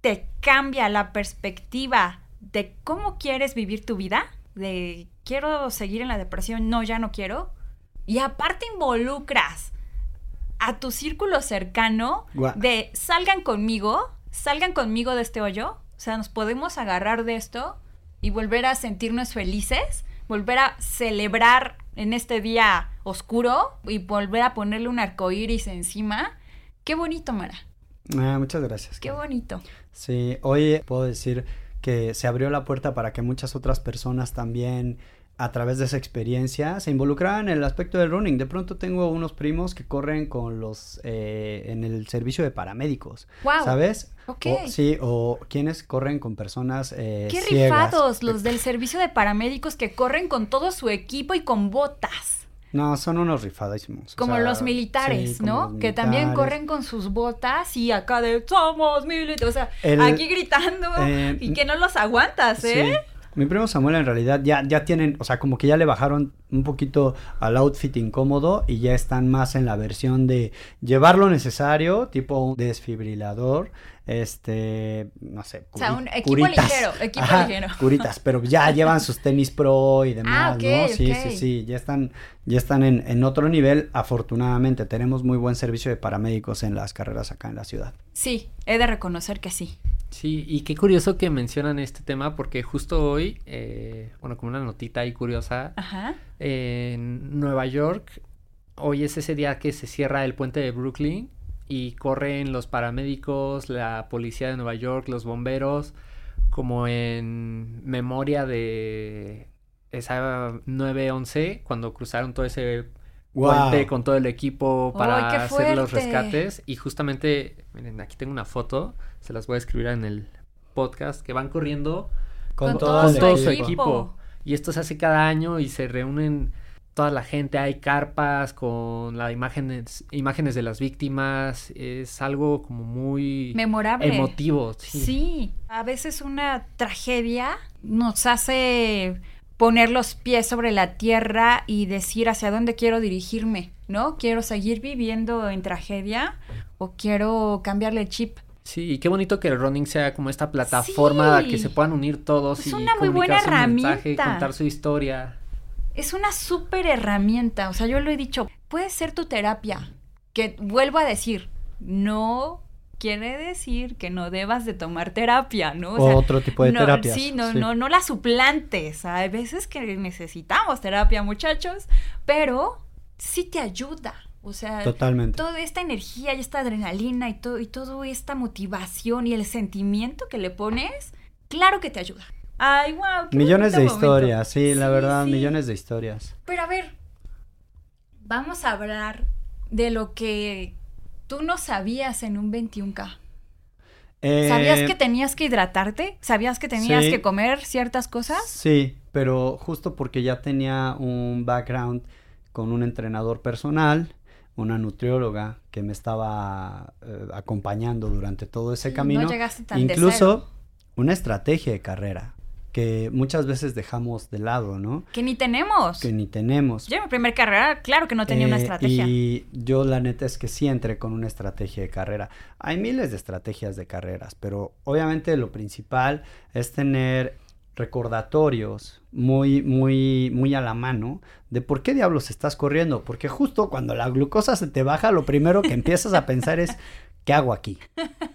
te cambia la perspectiva de cómo quieres vivir tu vida, de quiero seguir en la depresión, no, ya no quiero, y aparte involucras a tu círculo cercano de salgan conmigo, salgan conmigo de este hoyo, o sea, nos podemos agarrar de esto y volver a sentirnos felices, volver a celebrar en este día oscuro y volver a ponerle un arco iris encima. Qué bonito, Mara. Ah, muchas gracias. Qué bonito. Sí, hoy puedo decir que se abrió la puerta para que muchas otras personas también a través de esa experiencia se involucraran en el aspecto del running. De pronto tengo unos primos que corren con los eh, en el servicio de paramédicos, Wow. ¿sabes? Ok. O, sí, o quienes corren con personas eh, Qué ciegas. rifados los del servicio de paramédicos que corren con todo su equipo y con botas. No, son unos rifadísimos. o Como sea, los militares, sí, ¿no? los Que también corren con sus botas y acá de somos militares. O sea, El- aquí gritando eh, y que no los aguantas, ¿eh? Sí. Mi primo Samuel en realidad ya, ya tienen, o sea, como que ya le bajaron un poquito al outfit incómodo y ya están más en la versión de llevar lo necesario, tipo un desfibrilador, este, no sé, O sea, un equipo ligero, [laughs] equipo ligero. [laughs] Curitas, pero ya llevan sus tenis pro y demás, Ah, ok, ¿no? Sí, sí, sí, ya están, ya están en, en otro nivel, afortunadamente. Tenemos muy buen servicio de paramédicos en las carreras acá en la ciudad. Sí, he de reconocer que sí. Sí, y qué curioso que mencionan este tema porque justo hoy, eh, bueno, como una notita ahí curiosa, Ajá. en Nueva York, hoy es ese día que se cierra el puente de Brooklyn y corren los paramédicos, la policía de Nueva York, los bomberos, como en memoria de esa 911, cuando cruzaron todo ese Con todo el equipo para ¡Ay, qué hacer los rescates. Y justamente, miren, aquí tengo una foto, se las voy a escribir en el podcast, que van corriendo Con todo todo con el todo su su equipo. equipo. Y esto se hace cada año y se reúnen toda la gente, hay carpas con las imágenes, imágenes de las víctimas, es algo como muy Memorable. emotivo. Sí. Sí, a veces una tragedia nos hace poner los pies sobre la tierra y decir hacia dónde quiero dirigirme, ¿no? ¿Quiero seguir viviendo en tragedia o quiero cambiarle el chip? Sí, y qué bonito que el running sea como esta plataforma Sí. que se puedan unir todos Es y una muy buena su mensaje, herramienta. contar su historia. Es una súper herramienta, o sea, yo lo he dicho, puede ser tu terapia, que vuelvo a decir, no quiere decir que no debas de tomar terapia, ¿no? O sea, Otro tipo de no, terapias. Sí, no, no, no la suplantes. Hay veces que necesitamos terapia, muchachos, pero sí te ayuda. O sea, Totalmente. toda esta energía y esta adrenalina y todo y toda esta motivación y el sentimiento que le pones, claro que te ayuda. Ay, wow. Millones de historias, sí, la verdad, sí. millones de historias. Pero a ver, vamos a hablar de lo que tú no sabías en un 21K. ¿Sabías Eh, que tenías que hidratarte? ¿Sabías que tenías sí. que comer ciertas cosas? Sí, pero justo porque ya tenía un background con un entrenador personal, una nutrióloga que me estaba eh, acompañando durante todo ese camino, no llegaste tan de incluso cero. una estrategia de carrera. Que muchas veces dejamos de lado, ¿no? Que ni tenemos. Que ni tenemos. Yo en mi primer carrera, claro que no tenía una Eh, estrategia. Y yo la neta es que sí entré con una estrategia de carrera. Hay miles de estrategias de carreras, pero obviamente lo principal es tener recordatorios muy, muy, muy a la mano de por qué diablos estás corriendo. Porque justo cuando la glucosa se te baja, lo primero que empiezas a pensar es, [laughs] ¿qué hago aquí?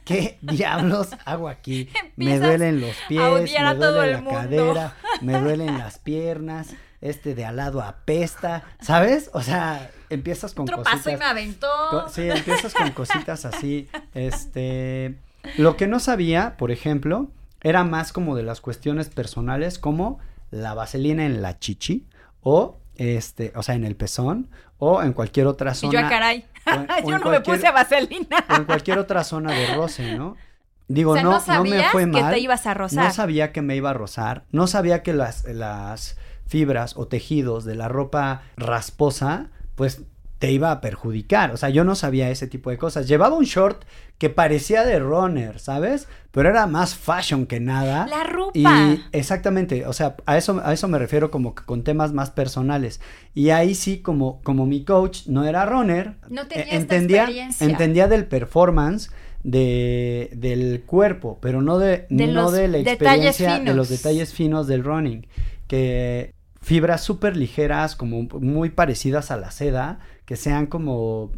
¿Qué [laughs] diablos hago aquí? Me duelen los pies, me duele el la mundo. cadera, [laughs] me duelen las piernas, este de al lado apesta, ¿sabes? O sea, empiezas con Otro paso y cositas. me aventó. sí, empiezas con cositas así. Este, lo que no sabía, por ejemplo, era más como de las cuestiones personales, como la vaselina en la chichi o este, o sea, en el pezón o en cualquier otra y zona. yo, a caray. [laughs] en- yo no me cualquier- puse vaselina. o en cualquier otra zona de roce, ¿no? [laughs] Digo, O sea, no, no no me fue que mal. te ibas a rozar. No sabía que me iba a rozar. No sabía que las, las fibras o tejidos de la ropa rasposa, pues te iba a perjudicar. O sea, yo no sabía ese tipo de cosas. Llevaba un short que parecía de runner, ¿sabes? Pero era más fashion que nada. La ropa. Y exactamente, o sea, a eso, a eso me refiero como que con temas más personales. Y ahí sí, como, como mi coach no era runner, No tenía eh, esta entendía, experiencia. entendía del performance de, del cuerpo, pero no de, De no de la experiencia, de los detalles finos del running. Que fibras súper ligeras, como muy parecidas a la seda, que sean como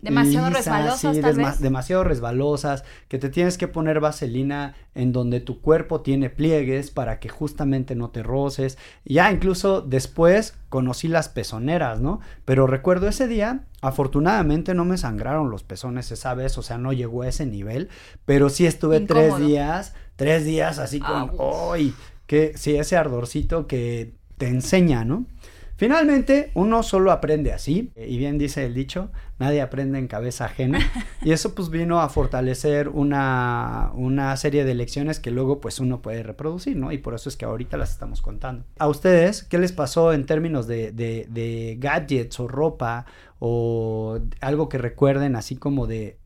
Demasiado lisas, resbalosas, sí, tal desma- vez. demasiado resbalosas, que te tienes que poner vaselina en donde tu cuerpo tiene pliegues para que justamente no te roces. Ya incluso después conocí las pezoneras, ¿no? Pero recuerdo ese día, afortunadamente no me sangraron los pezones esa vez, o sea, no llegó a ese nivel, pero sí estuve tres días, tres días así con. ¡ay! Que sí, ese ardorcito que te enseña, ¿no? Finalmente, uno solo aprende así, y bien dice el dicho, nadie aprende en cabeza ajena, [laughs] y eso pues vino a fortalecer una, una serie de lecciones que luego pues uno puede reproducir, ¿no? Y por eso es que ahorita las estamos contando. A ustedes, ¿qué les pasó en términos de, de, de gadgets o ropa o algo que recuerden así como de,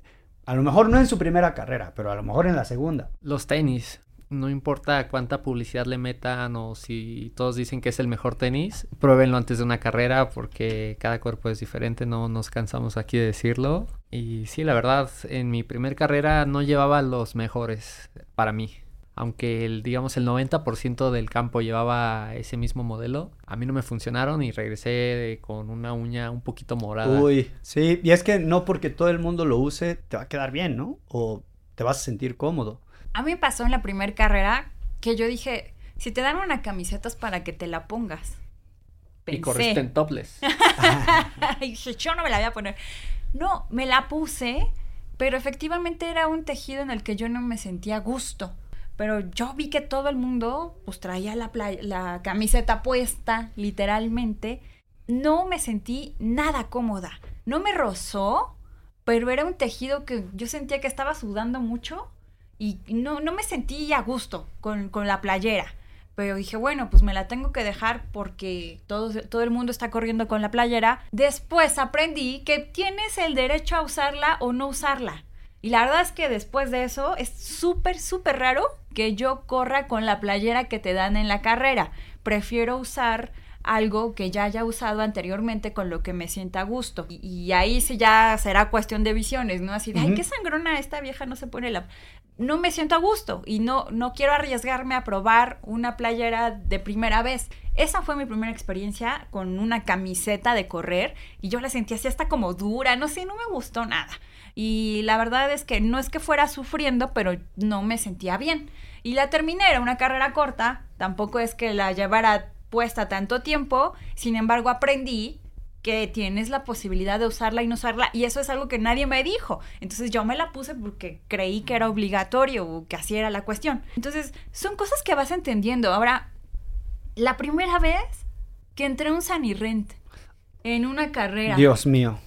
a lo mejor no en su primera carrera, pero a lo mejor en la segunda? Los tenis. No importa cuánta publicidad le metan o si todos dicen que es el mejor tenis, pruébenlo antes de una carrera porque cada cuerpo es diferente, no nos cansamos aquí de decirlo. Y sí, la verdad, en mi primer carrera no llevaba los mejores para mí. Aunque el, digamos, el 90% del campo llevaba ese mismo modelo, a mí no me funcionaron y regresé con una uña un poquito morada. Uy, sí, y es que no porque todo el mundo lo use te va a quedar bien, ¿no? O te vas a sentir cómodo. A mí me pasó en la primera carrera que yo dije, si te dan una camiseta es para que te la pongas. y corriste en topless. [laughs] y dije, yo no me la voy a poner. No, me la puse, pero efectivamente era un tejido en el que yo no me sentía a gusto. Pero yo vi que todo el mundo pues traía la, la camiseta puesta, literalmente. No me sentí nada cómoda. No me rozó, pero era un tejido que yo sentía que estaba sudando mucho y no, no me sentí a gusto con, con la playera. Pero dije, bueno, pues me la tengo que dejar porque todo, todo el mundo está corriendo con la playera. Después aprendí que tienes el derecho a usarla o no usarla. Y la verdad es que después de eso es súper, súper raro que yo corra con la playera que te dan en la carrera. Prefiero usar algo que ya haya usado anteriormente con lo que me sienta a gusto. Y, y ahí sí ya será cuestión de visiones, ¿no? Así de, ay, qué sangrona esta vieja no se pone la... No me siento a gusto y no, no quiero arriesgarme a probar una playera de primera vez. Esa fue mi primera experiencia con una camiseta de correr y yo la sentí así hasta como dura, no sé, no me gustó nada. Y la verdad es que no es que fuera sufriendo, pero no me sentía bien. Y la terminé, era una carrera corta, tampoco es que la llevara puesta tanto tiempo, sin embargo aprendí que tienes la posibilidad de usarla y no usarla, y eso es algo que nadie me dijo. Entonces yo me la puse porque creí que era obligatorio o que así era la cuestión. Entonces son cosas que vas entendiendo. Ahora, la primera vez que entré a un Sanirrent en una carrera, Dios mío.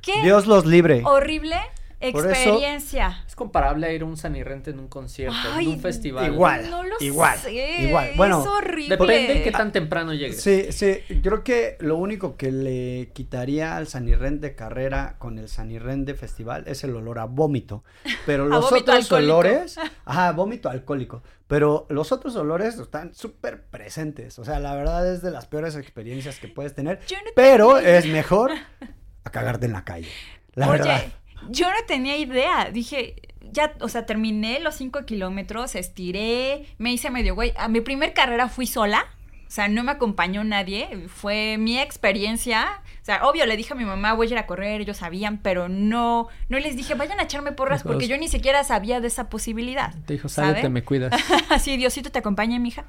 qué Dios los libre. horrible Experiencia. Es comparable a ir a un sanirrente en un concierto, Ay, en un festival. igual. No lo igual, sé. igual. Bueno, es horrible. Depende de qué tan temprano llegues. Sí, sí, creo que lo único que le quitaría al Sanirren de carrera con el Sanirren de festival es el olor a vómito. Pero [laughs] los vómito otros alcohólico. olores, ajá, vómito alcohólico. Pero los otros olores están súper presentes. O sea, la verdad es de las peores experiencias que puedes tener. Yo no pero es mejor [laughs] a cagarte en la calle. La Oye, verdad. Yo no tenía idea. Dije, ya, o sea, terminé los cinco kilómetros, estiré, me hice medio güey. A mi primer carrera fui sola. O sea, no me acompañó nadie. Fue mi experiencia. O sea, obvio, le dije a mi mamá, voy a ir a correr, ellos sabían, pero no, no les dije, vayan a echarme porras, porque yo ni siquiera sabía de esa posibilidad. Te dijo, ¿sabe? sálete, me cuidas. [laughs] Así, Diosito te acompañe, mija.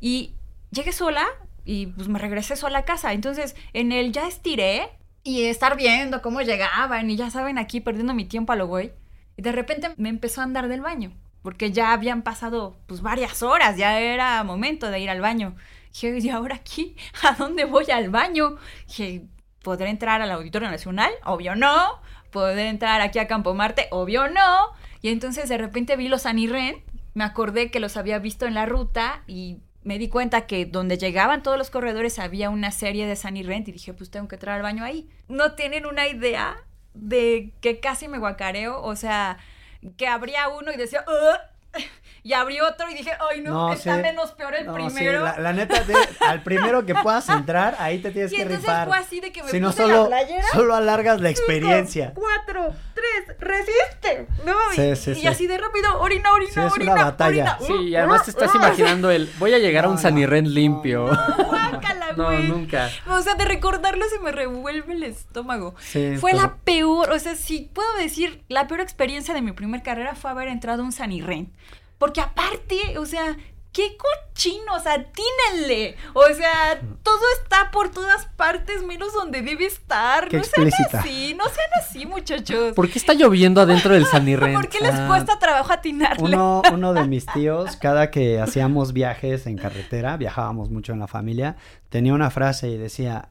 Y llegué sola y pues me regresé sola a casa. Entonces, en el ya estiré y estar viendo cómo llegaban y ya saben, aquí perdiendo mi tiempo a lo güey. Y de repente me empezó a andar del baño, porque ya habían pasado pues varias horas, ya era momento de ir al baño. Dije, ¿y ahora aquí? [laughs] ¿A dónde voy al baño? Dije, ¿podré entrar al Auditorio Nacional? Obvio no. ¿Podré entrar aquí a Campo Marte? Obvio no. Y entonces de repente vi los Anirren, me acordé que los había visto en la ruta y me di cuenta que donde llegaban todos los corredores había una serie de Sunny Rent y dije, pues tengo que entrar al baño ahí. No tienen una idea de que casi me guacareo, o sea, que abría uno y decía, y abrí otro y dije, ay no, está sí. menos peor el No, sí, primero. la, la neta, te- al primero que puedas entrar, ahí te tienes y que entonces rifar. fue así de que me Si no, solo, la playera. solo alargas la experiencia. Cinco, cuatro, tres, resiste. No, Sí, y, sí, y sí. así de rápido, orina, orina, Sí, es una orina. batalla. orina. Sí, y además te estás imaginando el, voy a llegar a un no, sanirren limpio. Guácala, [laughs] No, nunca. O sea, de recordarlo se me revuelve el estómago. Sí, fue pero- la peor, o sea, si puedo decir, la peor experiencia de mi primer carrera fue haber entrado a un Sanirren. Porque aparte, o sea, qué cochino, o sea, atínenle. O sea, todo está por todas partes, menos donde debe estar. Qué no sean explícita. así, no sean así, muchachos. ¿Por qué está lloviendo adentro del sanirren? [laughs] ¿Por qué les Ah, cuesta trabajo atinarle? Uno, [laughs] uno de mis tíos, cada que hacíamos viajes en carretera, viajábamos mucho en la familia, tenía una frase y decía,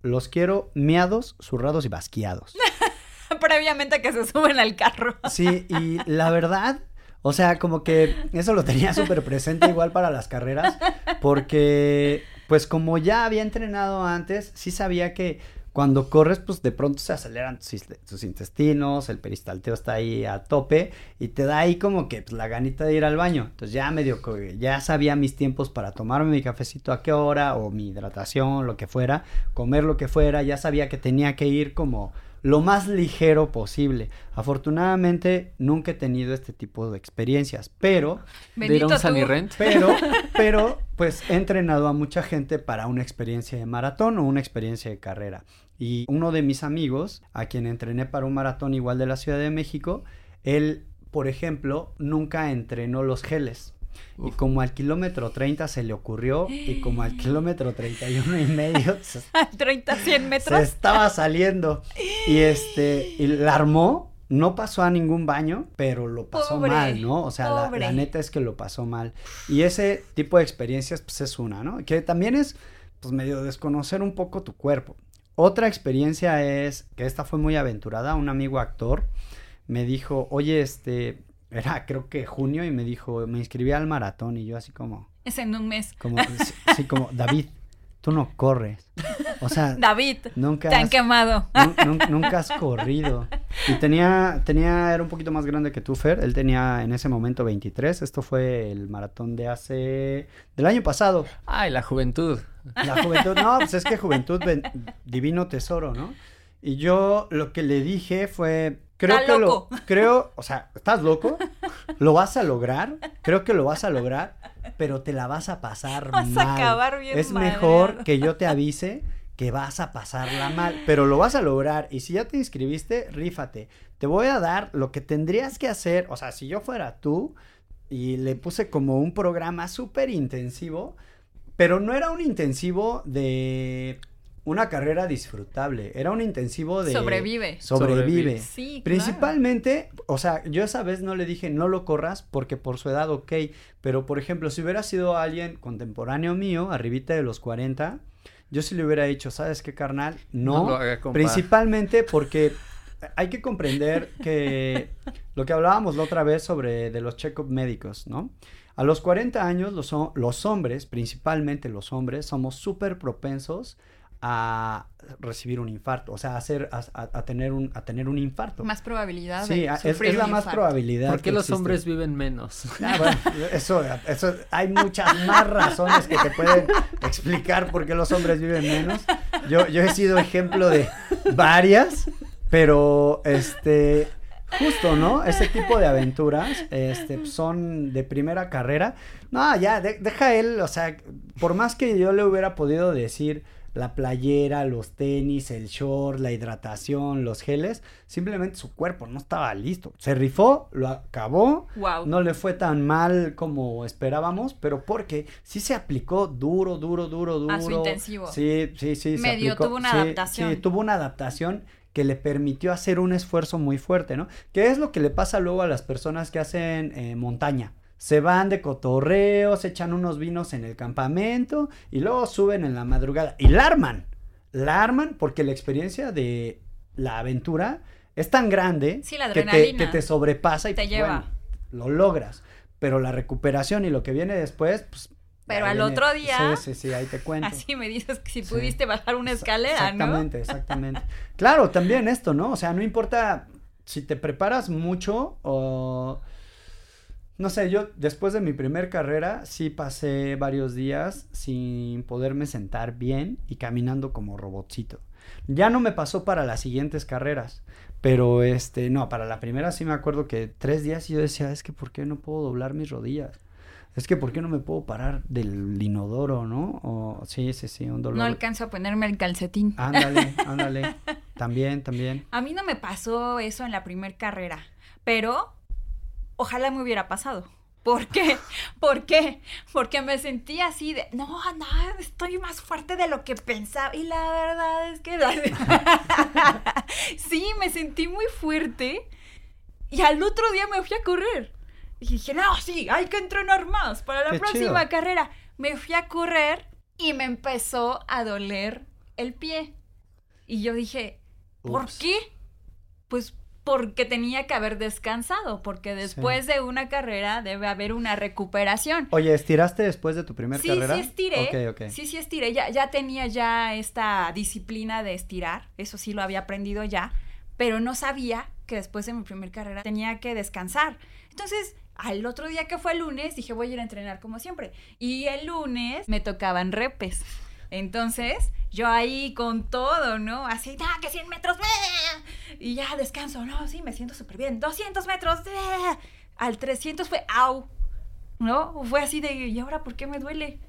los quiero miados, zurrados y basqueados. [laughs] Previamente a que se suben al carro. Sí, y la verdad, o sea, como que eso lo tenía súper presente igual para las carreras, porque pues como ya había entrenado antes, sí sabía que cuando corres, pues de pronto se aceleran tus, intestinos, el peristalteo está ahí a tope y te da ahí como que pues, la ganita de ir al baño. Entonces ya medio ya sabía mis tiempos para tomarme mi cafecito a qué hora o mi hidratación, lo que fuera, comer lo que fuera, ya sabía que tenía que ir como lo más ligero posible. Afortunadamente nunca he tenido este tipo de experiencias, pero ¿De ir a Bendito un pero, [laughs] pero, pues he entrenado a mucha gente para una experiencia de maratón o una experiencia de carrera. Y uno de mis amigos, a quien entrené para un maratón igual de la Ciudad de México, él, por ejemplo, nunca entrenó los geles. Y como al kilómetro 30 se le ocurrió, y como al [gasps] kilómetro 31 y medio [laughs] se, 30, 100 se metros. estaba saliendo. Y este, y la armó, no pasó a ningún baño, pero lo pasó Pobre, mal, ¿no? O sea, la, la neta es que lo pasó mal. Y ese tipo de experiencias, pues es una, ¿no? Que también es, pues medio desconocer un poco tu cuerpo. Otra experiencia es, que esta fue muy aventurada, un amigo actor me dijo, oye, este, era creo que junio y me dijo, me inscribí al maratón y yo así como, Es en un mes. como, sí, como, [laughs] David, tú no corres. O sea, David, nunca te han has- quemado. nun- nun- nunca has corrido. Y tenía, tenía, era un poquito más grande que tú, Fer. Él tenía en ese momento 23. Esto fue el maratón de hace, del año pasado. Ay, la juventud. La juventud, no, pues es que juventud, ven- divino tesoro, ¿no? Y yo lo que le dije fue, creo Está que loco. lo, [laughs] creo, o sea, ¿estás loco? Lo vas a lograr, creo que lo vas a lograr, pero te la vas a pasar Vas a acabar bien Es mejor que yo te avise que vas a pasarla mal, pero lo vas a lograr y si ya te inscribiste, rífate. Te voy a dar lo que tendrías que hacer, o sea, si yo fuera tú y le puse como un programa súper intensivo, pero no era un intensivo de una carrera disfrutable, era un intensivo de... Sobrevive. Sobrevive. Sobrevive. Sí, claro. Principalmente, o sea, yo esa vez no le dije no lo corras porque por su edad, ok, pero por ejemplo, si hubiera sido alguien contemporáneo mío, arribita de los 40, yo sí le hubiera dicho, ¿sabes qué, carnal? No, No lo haga, principalmente porque hay que comprender que lo que hablábamos la otra vez sobre de los check-up médicos, ¿no? A los 40 años los, los hombres, principalmente los hombres, somos súper propensos a recibir un infarto, o sea, a, hacer, a, tener, un, a tener un infarto. Más probabilidad sí, de es, la un más infarto. probabilidad. ¿Por qué que los existe. hombres viven menos? Ah, bueno, eso, eso, hay muchas más razones que te pueden explicar por qué los hombres viven menos. Yo, yo he sido ejemplo de varias, pero este, justo, ¿no? Ese tipo de aventuras, este, son de primera carrera. No, ya, de- deja él, o sea, por más que yo le hubiera podido decir la playera, los tenis, el short, la hidratación, los geles, simplemente su cuerpo no estaba listo. Se rifó, lo acabó, Wow. no le fue tan mal como esperábamos, pero porque sí se aplicó duro, duro, duro, duro. A su intensivo. Sí, sí, sí. se Medio aplicó- tuvo una sí, adaptación. Sí, tuvo una adaptación que le permitió hacer un esfuerzo muy fuerte, ¿no? Que es lo que le pasa luego a las personas que hacen eh, montaña. Se van de cotorreo, se echan unos vinos en el campamento y luego suben en la madrugada y la arman. La arman porque la experiencia de la aventura es tan grande Sí, la que, te, que te sobrepasa y Te pues, lleva. bueno, lo logras. Pero la recuperación y lo que viene después, pues. Pero al viene- otro día- Sí, sí, sí, ahí te cuento. [laughs] Así me dices que si Sí. pudiste bajar una escalera, ¿no? Exactamente, exactamente. Claro, también esto, ¿no? O sea, no importa si te preparas mucho o... No sé, yo después de mi primer carrera sí pasé varios días sin poderme sentar bien y caminando como robotcito. Ya no me pasó para las siguientes carreras, pero este, no, para la primera sí me acuerdo que tres días y yo decía, es que ¿por qué no puedo doblar mis rodillas? Es que ¿por qué no me puedo parar del inodoro, no? O sí, sí, sí, un dolor. No alcanzo a ponerme el calcetín. Ándale, [laughs] ándale. También, también. A mí no me pasó eso en la primer carrera, pero ojalá me hubiera pasado. ¿Por qué? [laughs] ¿Por qué? Porque me sentí así de, no, no, estoy más fuerte de lo que pensaba. Y la verdad es que... [laughs] sí, me sentí muy fuerte. Y al otro día me fui a correr. Y dije, no, sí, hay que entrenar más para la Qué próxima chido. carrera. Me fui a correr y me empezó a doler el pie. Y yo dije, ¿por qué? Pues porque tenía que haber descansado, porque después de una carrera debe haber una recuperación. Oye, ¿estiraste después de tu primer Sí, carrera? sí estiré. Ok, ok. Sí, sí estiré. Ya, ya tenía ya esta disciplina de estirar. Eso sí lo había aprendido ya. Pero no sabía que después de mi primer carrera tenía que descansar. Entonces, al otro día que fue el lunes, dije, voy a ir a entrenar como siempre. Y el lunes me tocaban repes. Entonces, yo ahí con todo, ¿no? Así, ¡ah, que 100 metros! Y ya descanso. No, sí, me siento súper bien. 200 metros. Al 300 fue, ¡au! ¿No? Fue así de, ¿y ahora por qué me duele?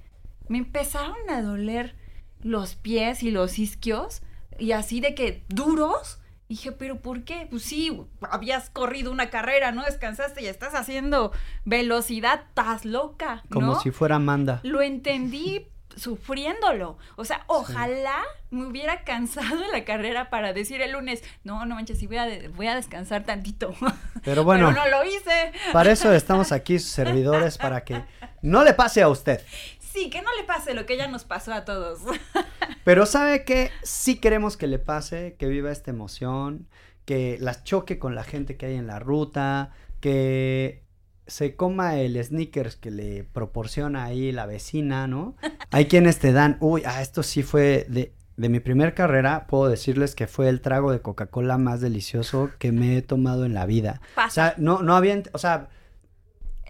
Me empezaron a doler los pies y los isquios y así de que duros. Dije, ¿pero por qué? Pues sí, habías corrido una carrera, ¿no? Descansaste y estás haciendo velocidad, estás loca, ¿no? Como si fuera Amanda. Lo entendí sufriéndolo. O sea, ojalá me hubiera cansado en la carrera para decir el lunes, no, no manches, sí voy a, voy a descansar tantito. [laughs] Pero bueno, Pero no lo hice. para eso estamos aquí, sus servidores, para que no le pase a usted. Sí, que no le pase lo que ya nos pasó a todos. [laughs] Pero sabe que sí queremos que le pase, que viva esta emoción, que las choque con la gente que hay en la ruta, que se coma el sneakers que le proporciona ahí la vecina, ¿no? Hay quienes te dan, uy, ah, esto sí fue de, de mi primer carrera, puedo decirles que fue el trago de Coca-Cola más delicioso que me he tomado en la vida. O Pasa. sea, no, no había, o sea,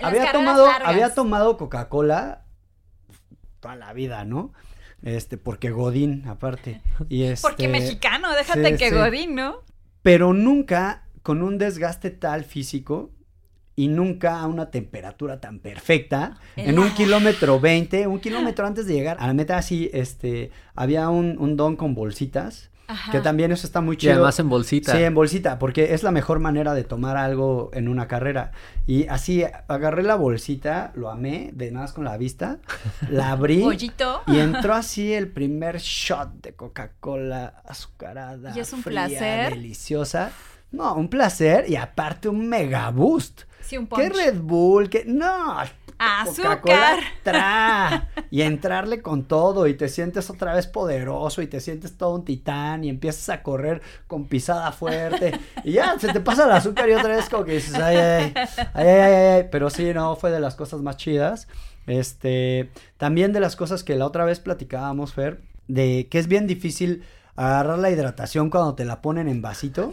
había tomado, había tomado Coca-Cola toda la vida, ¿no? Este, porque Godín, aparte. Y [laughs] este, Porque mexicano, déjate sí, que sí. Godín, ¿no? Pero nunca con un desgaste tal físico y nunca a una temperatura tan perfecta. En un kilómetro 20, un kilómetro antes de llegar a la meta, así, este, había un, un don con bolsitas. Ajá. Que también eso está muy Y chido. además en bolsita. Sí, en bolsita, porque es la mejor manera de tomar algo en una carrera. Y así agarré la bolsita, lo amé, de nada más con la vista, [laughs] la abrí Pollito. y entró así el primer shot de Coca-Cola azucarada, Y es un fría, placer. deliciosa. No, un placer y aparte un mega boost. Sí, un ¿Qué punch. Red Bull? ¿Qué? No, Azúcar. Tra, y entrarle con todo y te sientes otra vez poderoso y te sientes todo un titán y empiezas a correr con pisada fuerte y ya se te pasa el azúcar y otra vez como que dices, ay, ay, ay, ay, ay, ay, ay. pero sí, no, fue de las cosas más chidas. Este, también de las cosas que la otra vez platicábamos, Fer, de que es bien difícil agarrar la hidratación cuando te la ponen en vasito.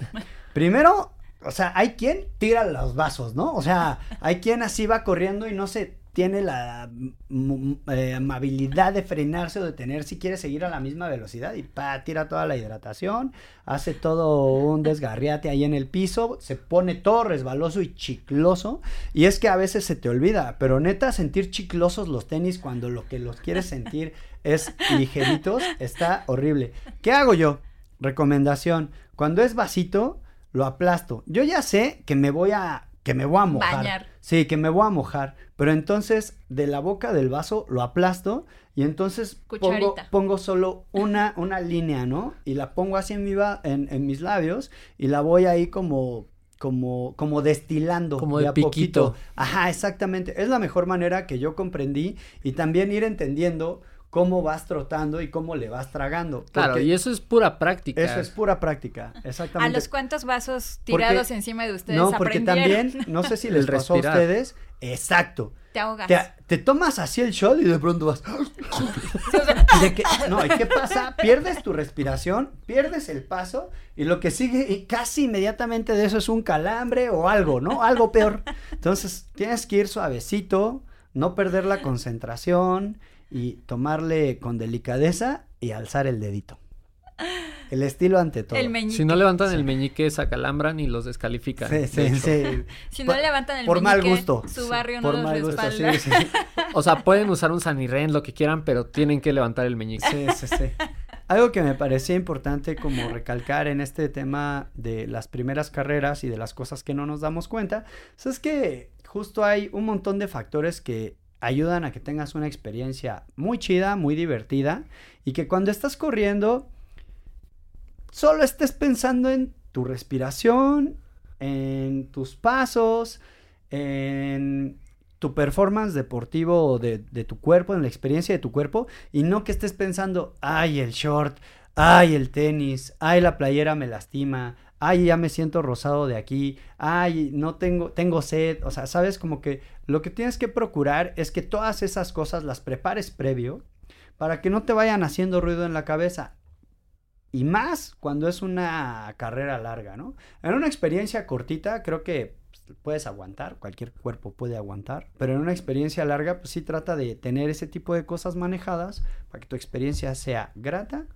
Primero, o sea, hay quien tira los vasos, ¿no? O sea, hay quien así va corriendo y no se tiene la mm, eh, amabilidad de frenarse o detener si quiere seguir a la misma velocidad y pa, tira toda la hidratación, hace todo un desgarriate ahí en el piso, se pone todo resbaloso y chicloso y es que a veces se te olvida, pero neta sentir chiclosos los tenis cuando lo que los quieres sentir es ligeritos está horrible. ¿Qué hago yo? Recomendación, cuando es vasito lo aplasto. Yo ya sé que me voy a que me voy a mojar. Bañar. Sí, que me voy a mojar. Pero entonces de la boca del vaso lo aplasto y entonces pongo, solo una, una línea, ¿no? Y la pongo así en, mi va- en, en mis labios y la voy ahí como, como, como destilando. Como de a poquito. piquito. Ajá, exactamente. Es la mejor manera que yo comprendí y también ir entendiendo cómo vas trotando y cómo le vas tragando. Claro, porque y eso es pura práctica. eso es pura práctica, ¿A exactamente. los cuantos vasos Porque- tirados encima de ustedes No, porque aprendieron? también, no sé si [laughs] les pasó a ustedes, exacto. Te ahogas. Te, te tomas así el shot y de pronto vas. ¿Y [laughs] de qué? No, ¿y qué pasa? Pierdes tu respiración, pierdes el paso y lo que sigue y casi inmediatamente de eso es un calambre o algo, ¿no? Algo peor. Entonces, tienes que ir suavecito, no perder la concentración y tomarle con delicadeza y alzar el dedito. El estilo ante todo. El meñique. Si no levantan el meñique, se acalambran y los descalifican. Sí, sí, sí. [laughs] Si no levantan el Por mal meñique, gusto. su barrio no Por los mal gusto, sí, respalda. sí. O sea, pueden usar un sanirren, lo que quieran, pero tienen que levantar el meñique. Sí, sí, sí. Algo que me parecía importante como recalcar en este tema de las primeras carreras y de las cosas que no nos damos cuenta, pues es que justo hay un montón de factores que ayudan a que tengas una experiencia muy chida, muy divertida y que cuando estás corriendo solo estés pensando en tu respiración, en tus pasos, en tu performance deportivo de, de tu cuerpo, en la experiencia de tu cuerpo, y no que estés pensando, ay, el short, ay, el tenis, ay, la playera me lastima, ay, ya me siento rosado de aquí, ay, no tengo, tengo sed, o sea, sabes, como que lo que tienes que procurar es que todas esas cosas las prepares previo para que no te vayan haciendo ruido en la cabeza. Y más cuando es una carrera larga, ¿no? En una experiencia cortita creo que pues, puedes aguantar, cualquier cuerpo puede aguantar, pero en una experiencia larga pues sí trata de tener ese tipo de cosas manejadas para que tu experiencia sea grata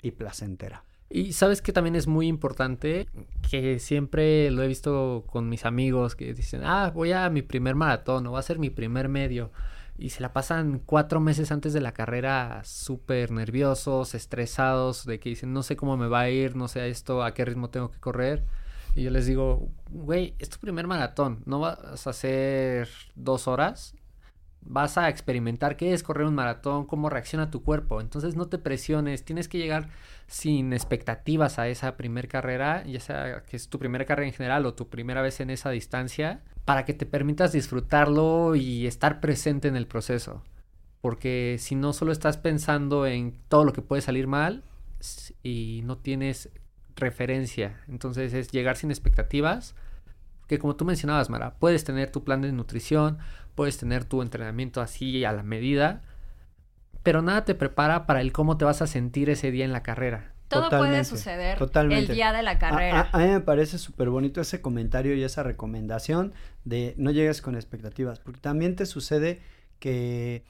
y placentera. Y sabes que también es muy importante, que siempre lo he visto con mis amigos que dicen, ah, voy a mi primer maratón o va a ser mi primer medio. Y se la pasan cuatro meses antes de la carrera súper nerviosos, estresados, de que dicen, no sé cómo me va a ir, no sé esto, a qué ritmo tengo que correr. Y yo les digo, güey, es tu primer maratón, no vas a hacer dos horas, vas a experimentar qué es correr un maratón, cómo reacciona tu cuerpo. Entonces no te presiones, tienes que llegar sin expectativas a esa primer carrera, ya sea que es tu primera carrera en general o tu primera vez en esa distancia, para que te permitas disfrutarlo y estar presente en el proceso. Porque si no solo estás pensando en todo lo que puede salir mal y no tienes referencia, entonces es llegar sin expectativas, que como tú mencionabas, Mara, puedes tener tu plan de nutrición, puedes tener tu entrenamiento así a la medida, pero nada te prepara para el cómo te vas a sentir ese día en la carrera. Todo puede suceder totalmente. el día de la A, carrera. a- a mí me parece súper bonito ese comentario y esa recomendación de no llegues con expectativas, porque también te sucede que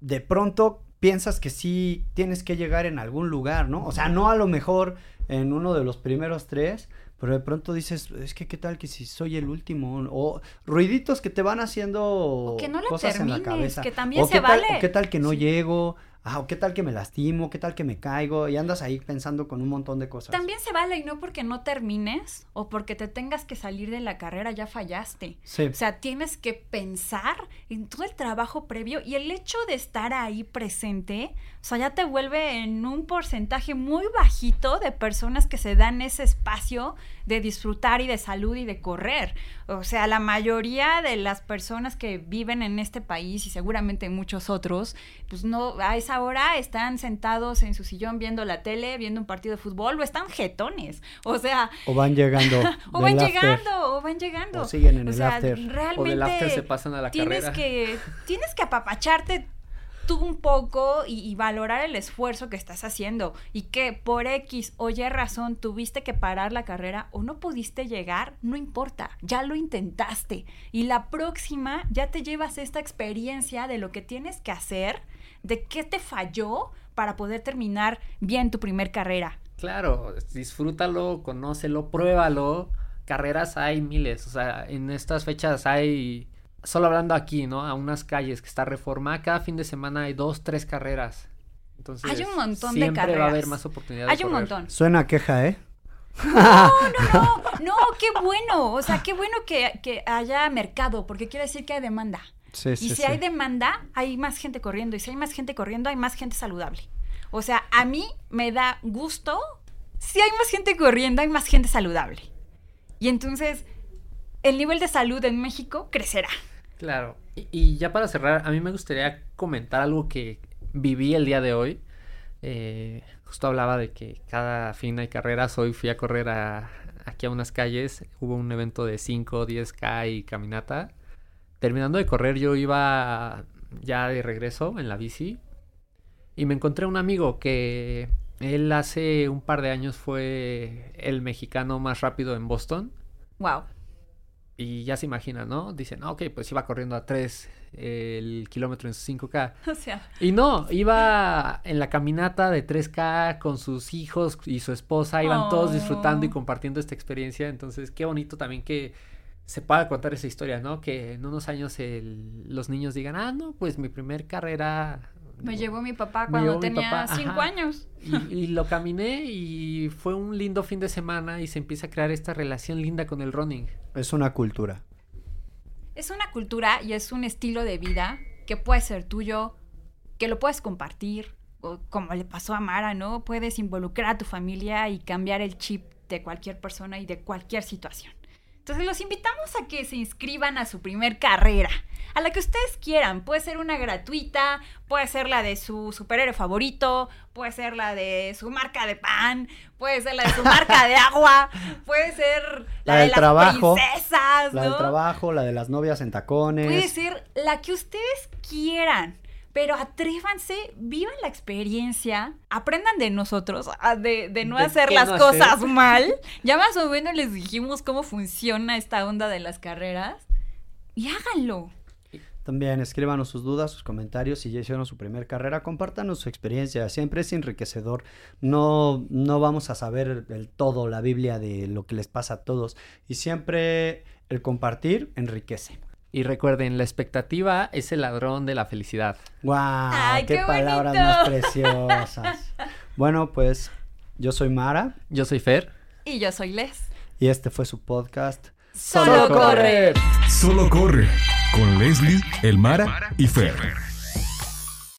de pronto piensas que sí tienes que llegar en algún lugar, ¿no? O sea, no a lo mejor en uno de los primeros tres, pero de pronto dices, es que qué tal que si soy el último, o ruiditos que te van haciendo O que no la cosas en la termines, cabeza. que también o se qué tal- vale. o qué tal que no Sí. llego, ah, o qué tal que me lastimo, qué tal que me caigo, y andas ahí pensando con un montón de cosas. También se vale y no porque no termines o porque te tengas que salir de la carrera ya fallaste. Sí. O sea, tienes que pensar en todo el trabajo previo y el hecho de estar ahí presente, o sea, ya te vuelve en un porcentaje muy bajito de personas que se dan ese espacio de disfrutar y de salud y de correr. O sea, la mayoría de las personas que viven en este país y seguramente muchos otros, pues no, a esa hora están sentados en su sillón viendo la tele, viendo un partido de fútbol o están jetones. O sea, O van llegando. [laughs] o van after. llegando, o van llegando. O siguen en O el sea, after. realmente O del after se pasan a la tienes carrera. que tienes que apapacharte tú un poco y, y valorar el esfuerzo que estás haciendo y que por X o Y razón tuviste que parar la carrera o no pudiste llegar, no importa, ya lo intentaste y la próxima ya te llevas esta experiencia de lo que tienes que hacer, de qué te falló para poder terminar bien tu primer carrera. Claro, disfrútalo, conócelo, pruébalo. Carreras hay miles, o sea, en estas fechas hay, solo hablando aquí, ¿no? A unas calles que está reforma, cada fin de semana hay dos, tres carreras. Entonces, Hay un montón de siempre va a carreras. haber más oportunidades. Hay un montón. Suena a queja, ¿eh? No, no, [laughs] no, qué bueno. O sea, qué bueno que, que haya mercado, porque quiere decir que hay demanda. Sí, y sí, si sí. hay demanda, hay más gente corriendo. Y si hay más gente corriendo, hay más gente saludable. O sea, a mí me da gusto. Si hay más gente corriendo, hay más gente saludable. Y entonces, el nivel de salud en México crecerá. Claro. Y, y ya para cerrar, a mí me gustaría comentar algo que viví el día de hoy. Eh, justo hablaba de que cada fin hay carreras. Hoy fui a correr a- aquí a unas calles. Hubo un evento de 5, 10K y caminata. Terminando de correr, yo iba ya de regreso en la bici. Y me encontré un amigo que él hace un par de años fue el mexicano más rápido en Boston. Wow. Y ya se imagina, ¿no? Dicen, ok, pues iba corriendo a 3 el kilómetro en 5K. [laughs] O sea, Y no, iba en la caminata de 3K con sus hijos y su esposa, iban todos disfrutando y Oh. compartiendo esta experiencia. Entonces, qué bonito también que se pueda contar esa historia, ¿no? Que en unos años el- los niños digan, ah, no, pues mi primer carrera... me llevó mi papá cuando tenía papá, cinco ajá. años. Y, y lo caminé y fue un lindo fin de semana y se empieza a crear esta relación linda con el running. Es una cultura. Es una cultura y es un estilo de vida que puede ser tuyo, que lo puedes compartir, o como le pasó a Mara, ¿no? Puedes involucrar a tu familia y cambiar el chip de cualquier persona y de cualquier situación. Entonces los invitamos a que se inscriban a su primer carrera, a la que ustedes quieran. Puede ser una gratuita, puede ser la de su superhéroe favorito, puede ser la de su marca de pan, puede ser la de su marca de [laughs] agua, puede ser la, La de del las trabajo, princesas, La del trabajo, la de las novias en tacones. Puede ser la que ustedes quieran. Pero atrévanse, vivan la experiencia, aprendan de nosotros, a- de, de no De hacer las no cosas hacer. [laughs] mal. [laughs] Ya más o menos les dijimos cómo funciona esta onda de las carreras. Y háganlo. También escríbanos sus dudas, sus comentarios. Si ya hicieron su primer carrera, compártanos su experiencia. Siempre es enriquecedor. No, no vamos a saber el todo, la Biblia de lo que les pasa a todos. Y siempre el compartir enriquece. Y recuerden, la expectativa es el ladrón de la felicidad. ¡Wow! Ay, ¡Qué, qué palabras bonito! más preciosas! bueno, pues yo soy Mara Yo soy Fer. Y yo soy Les. y este fue su podcast. Solo corre. Solo corre con Leslie, Elmara y Fer.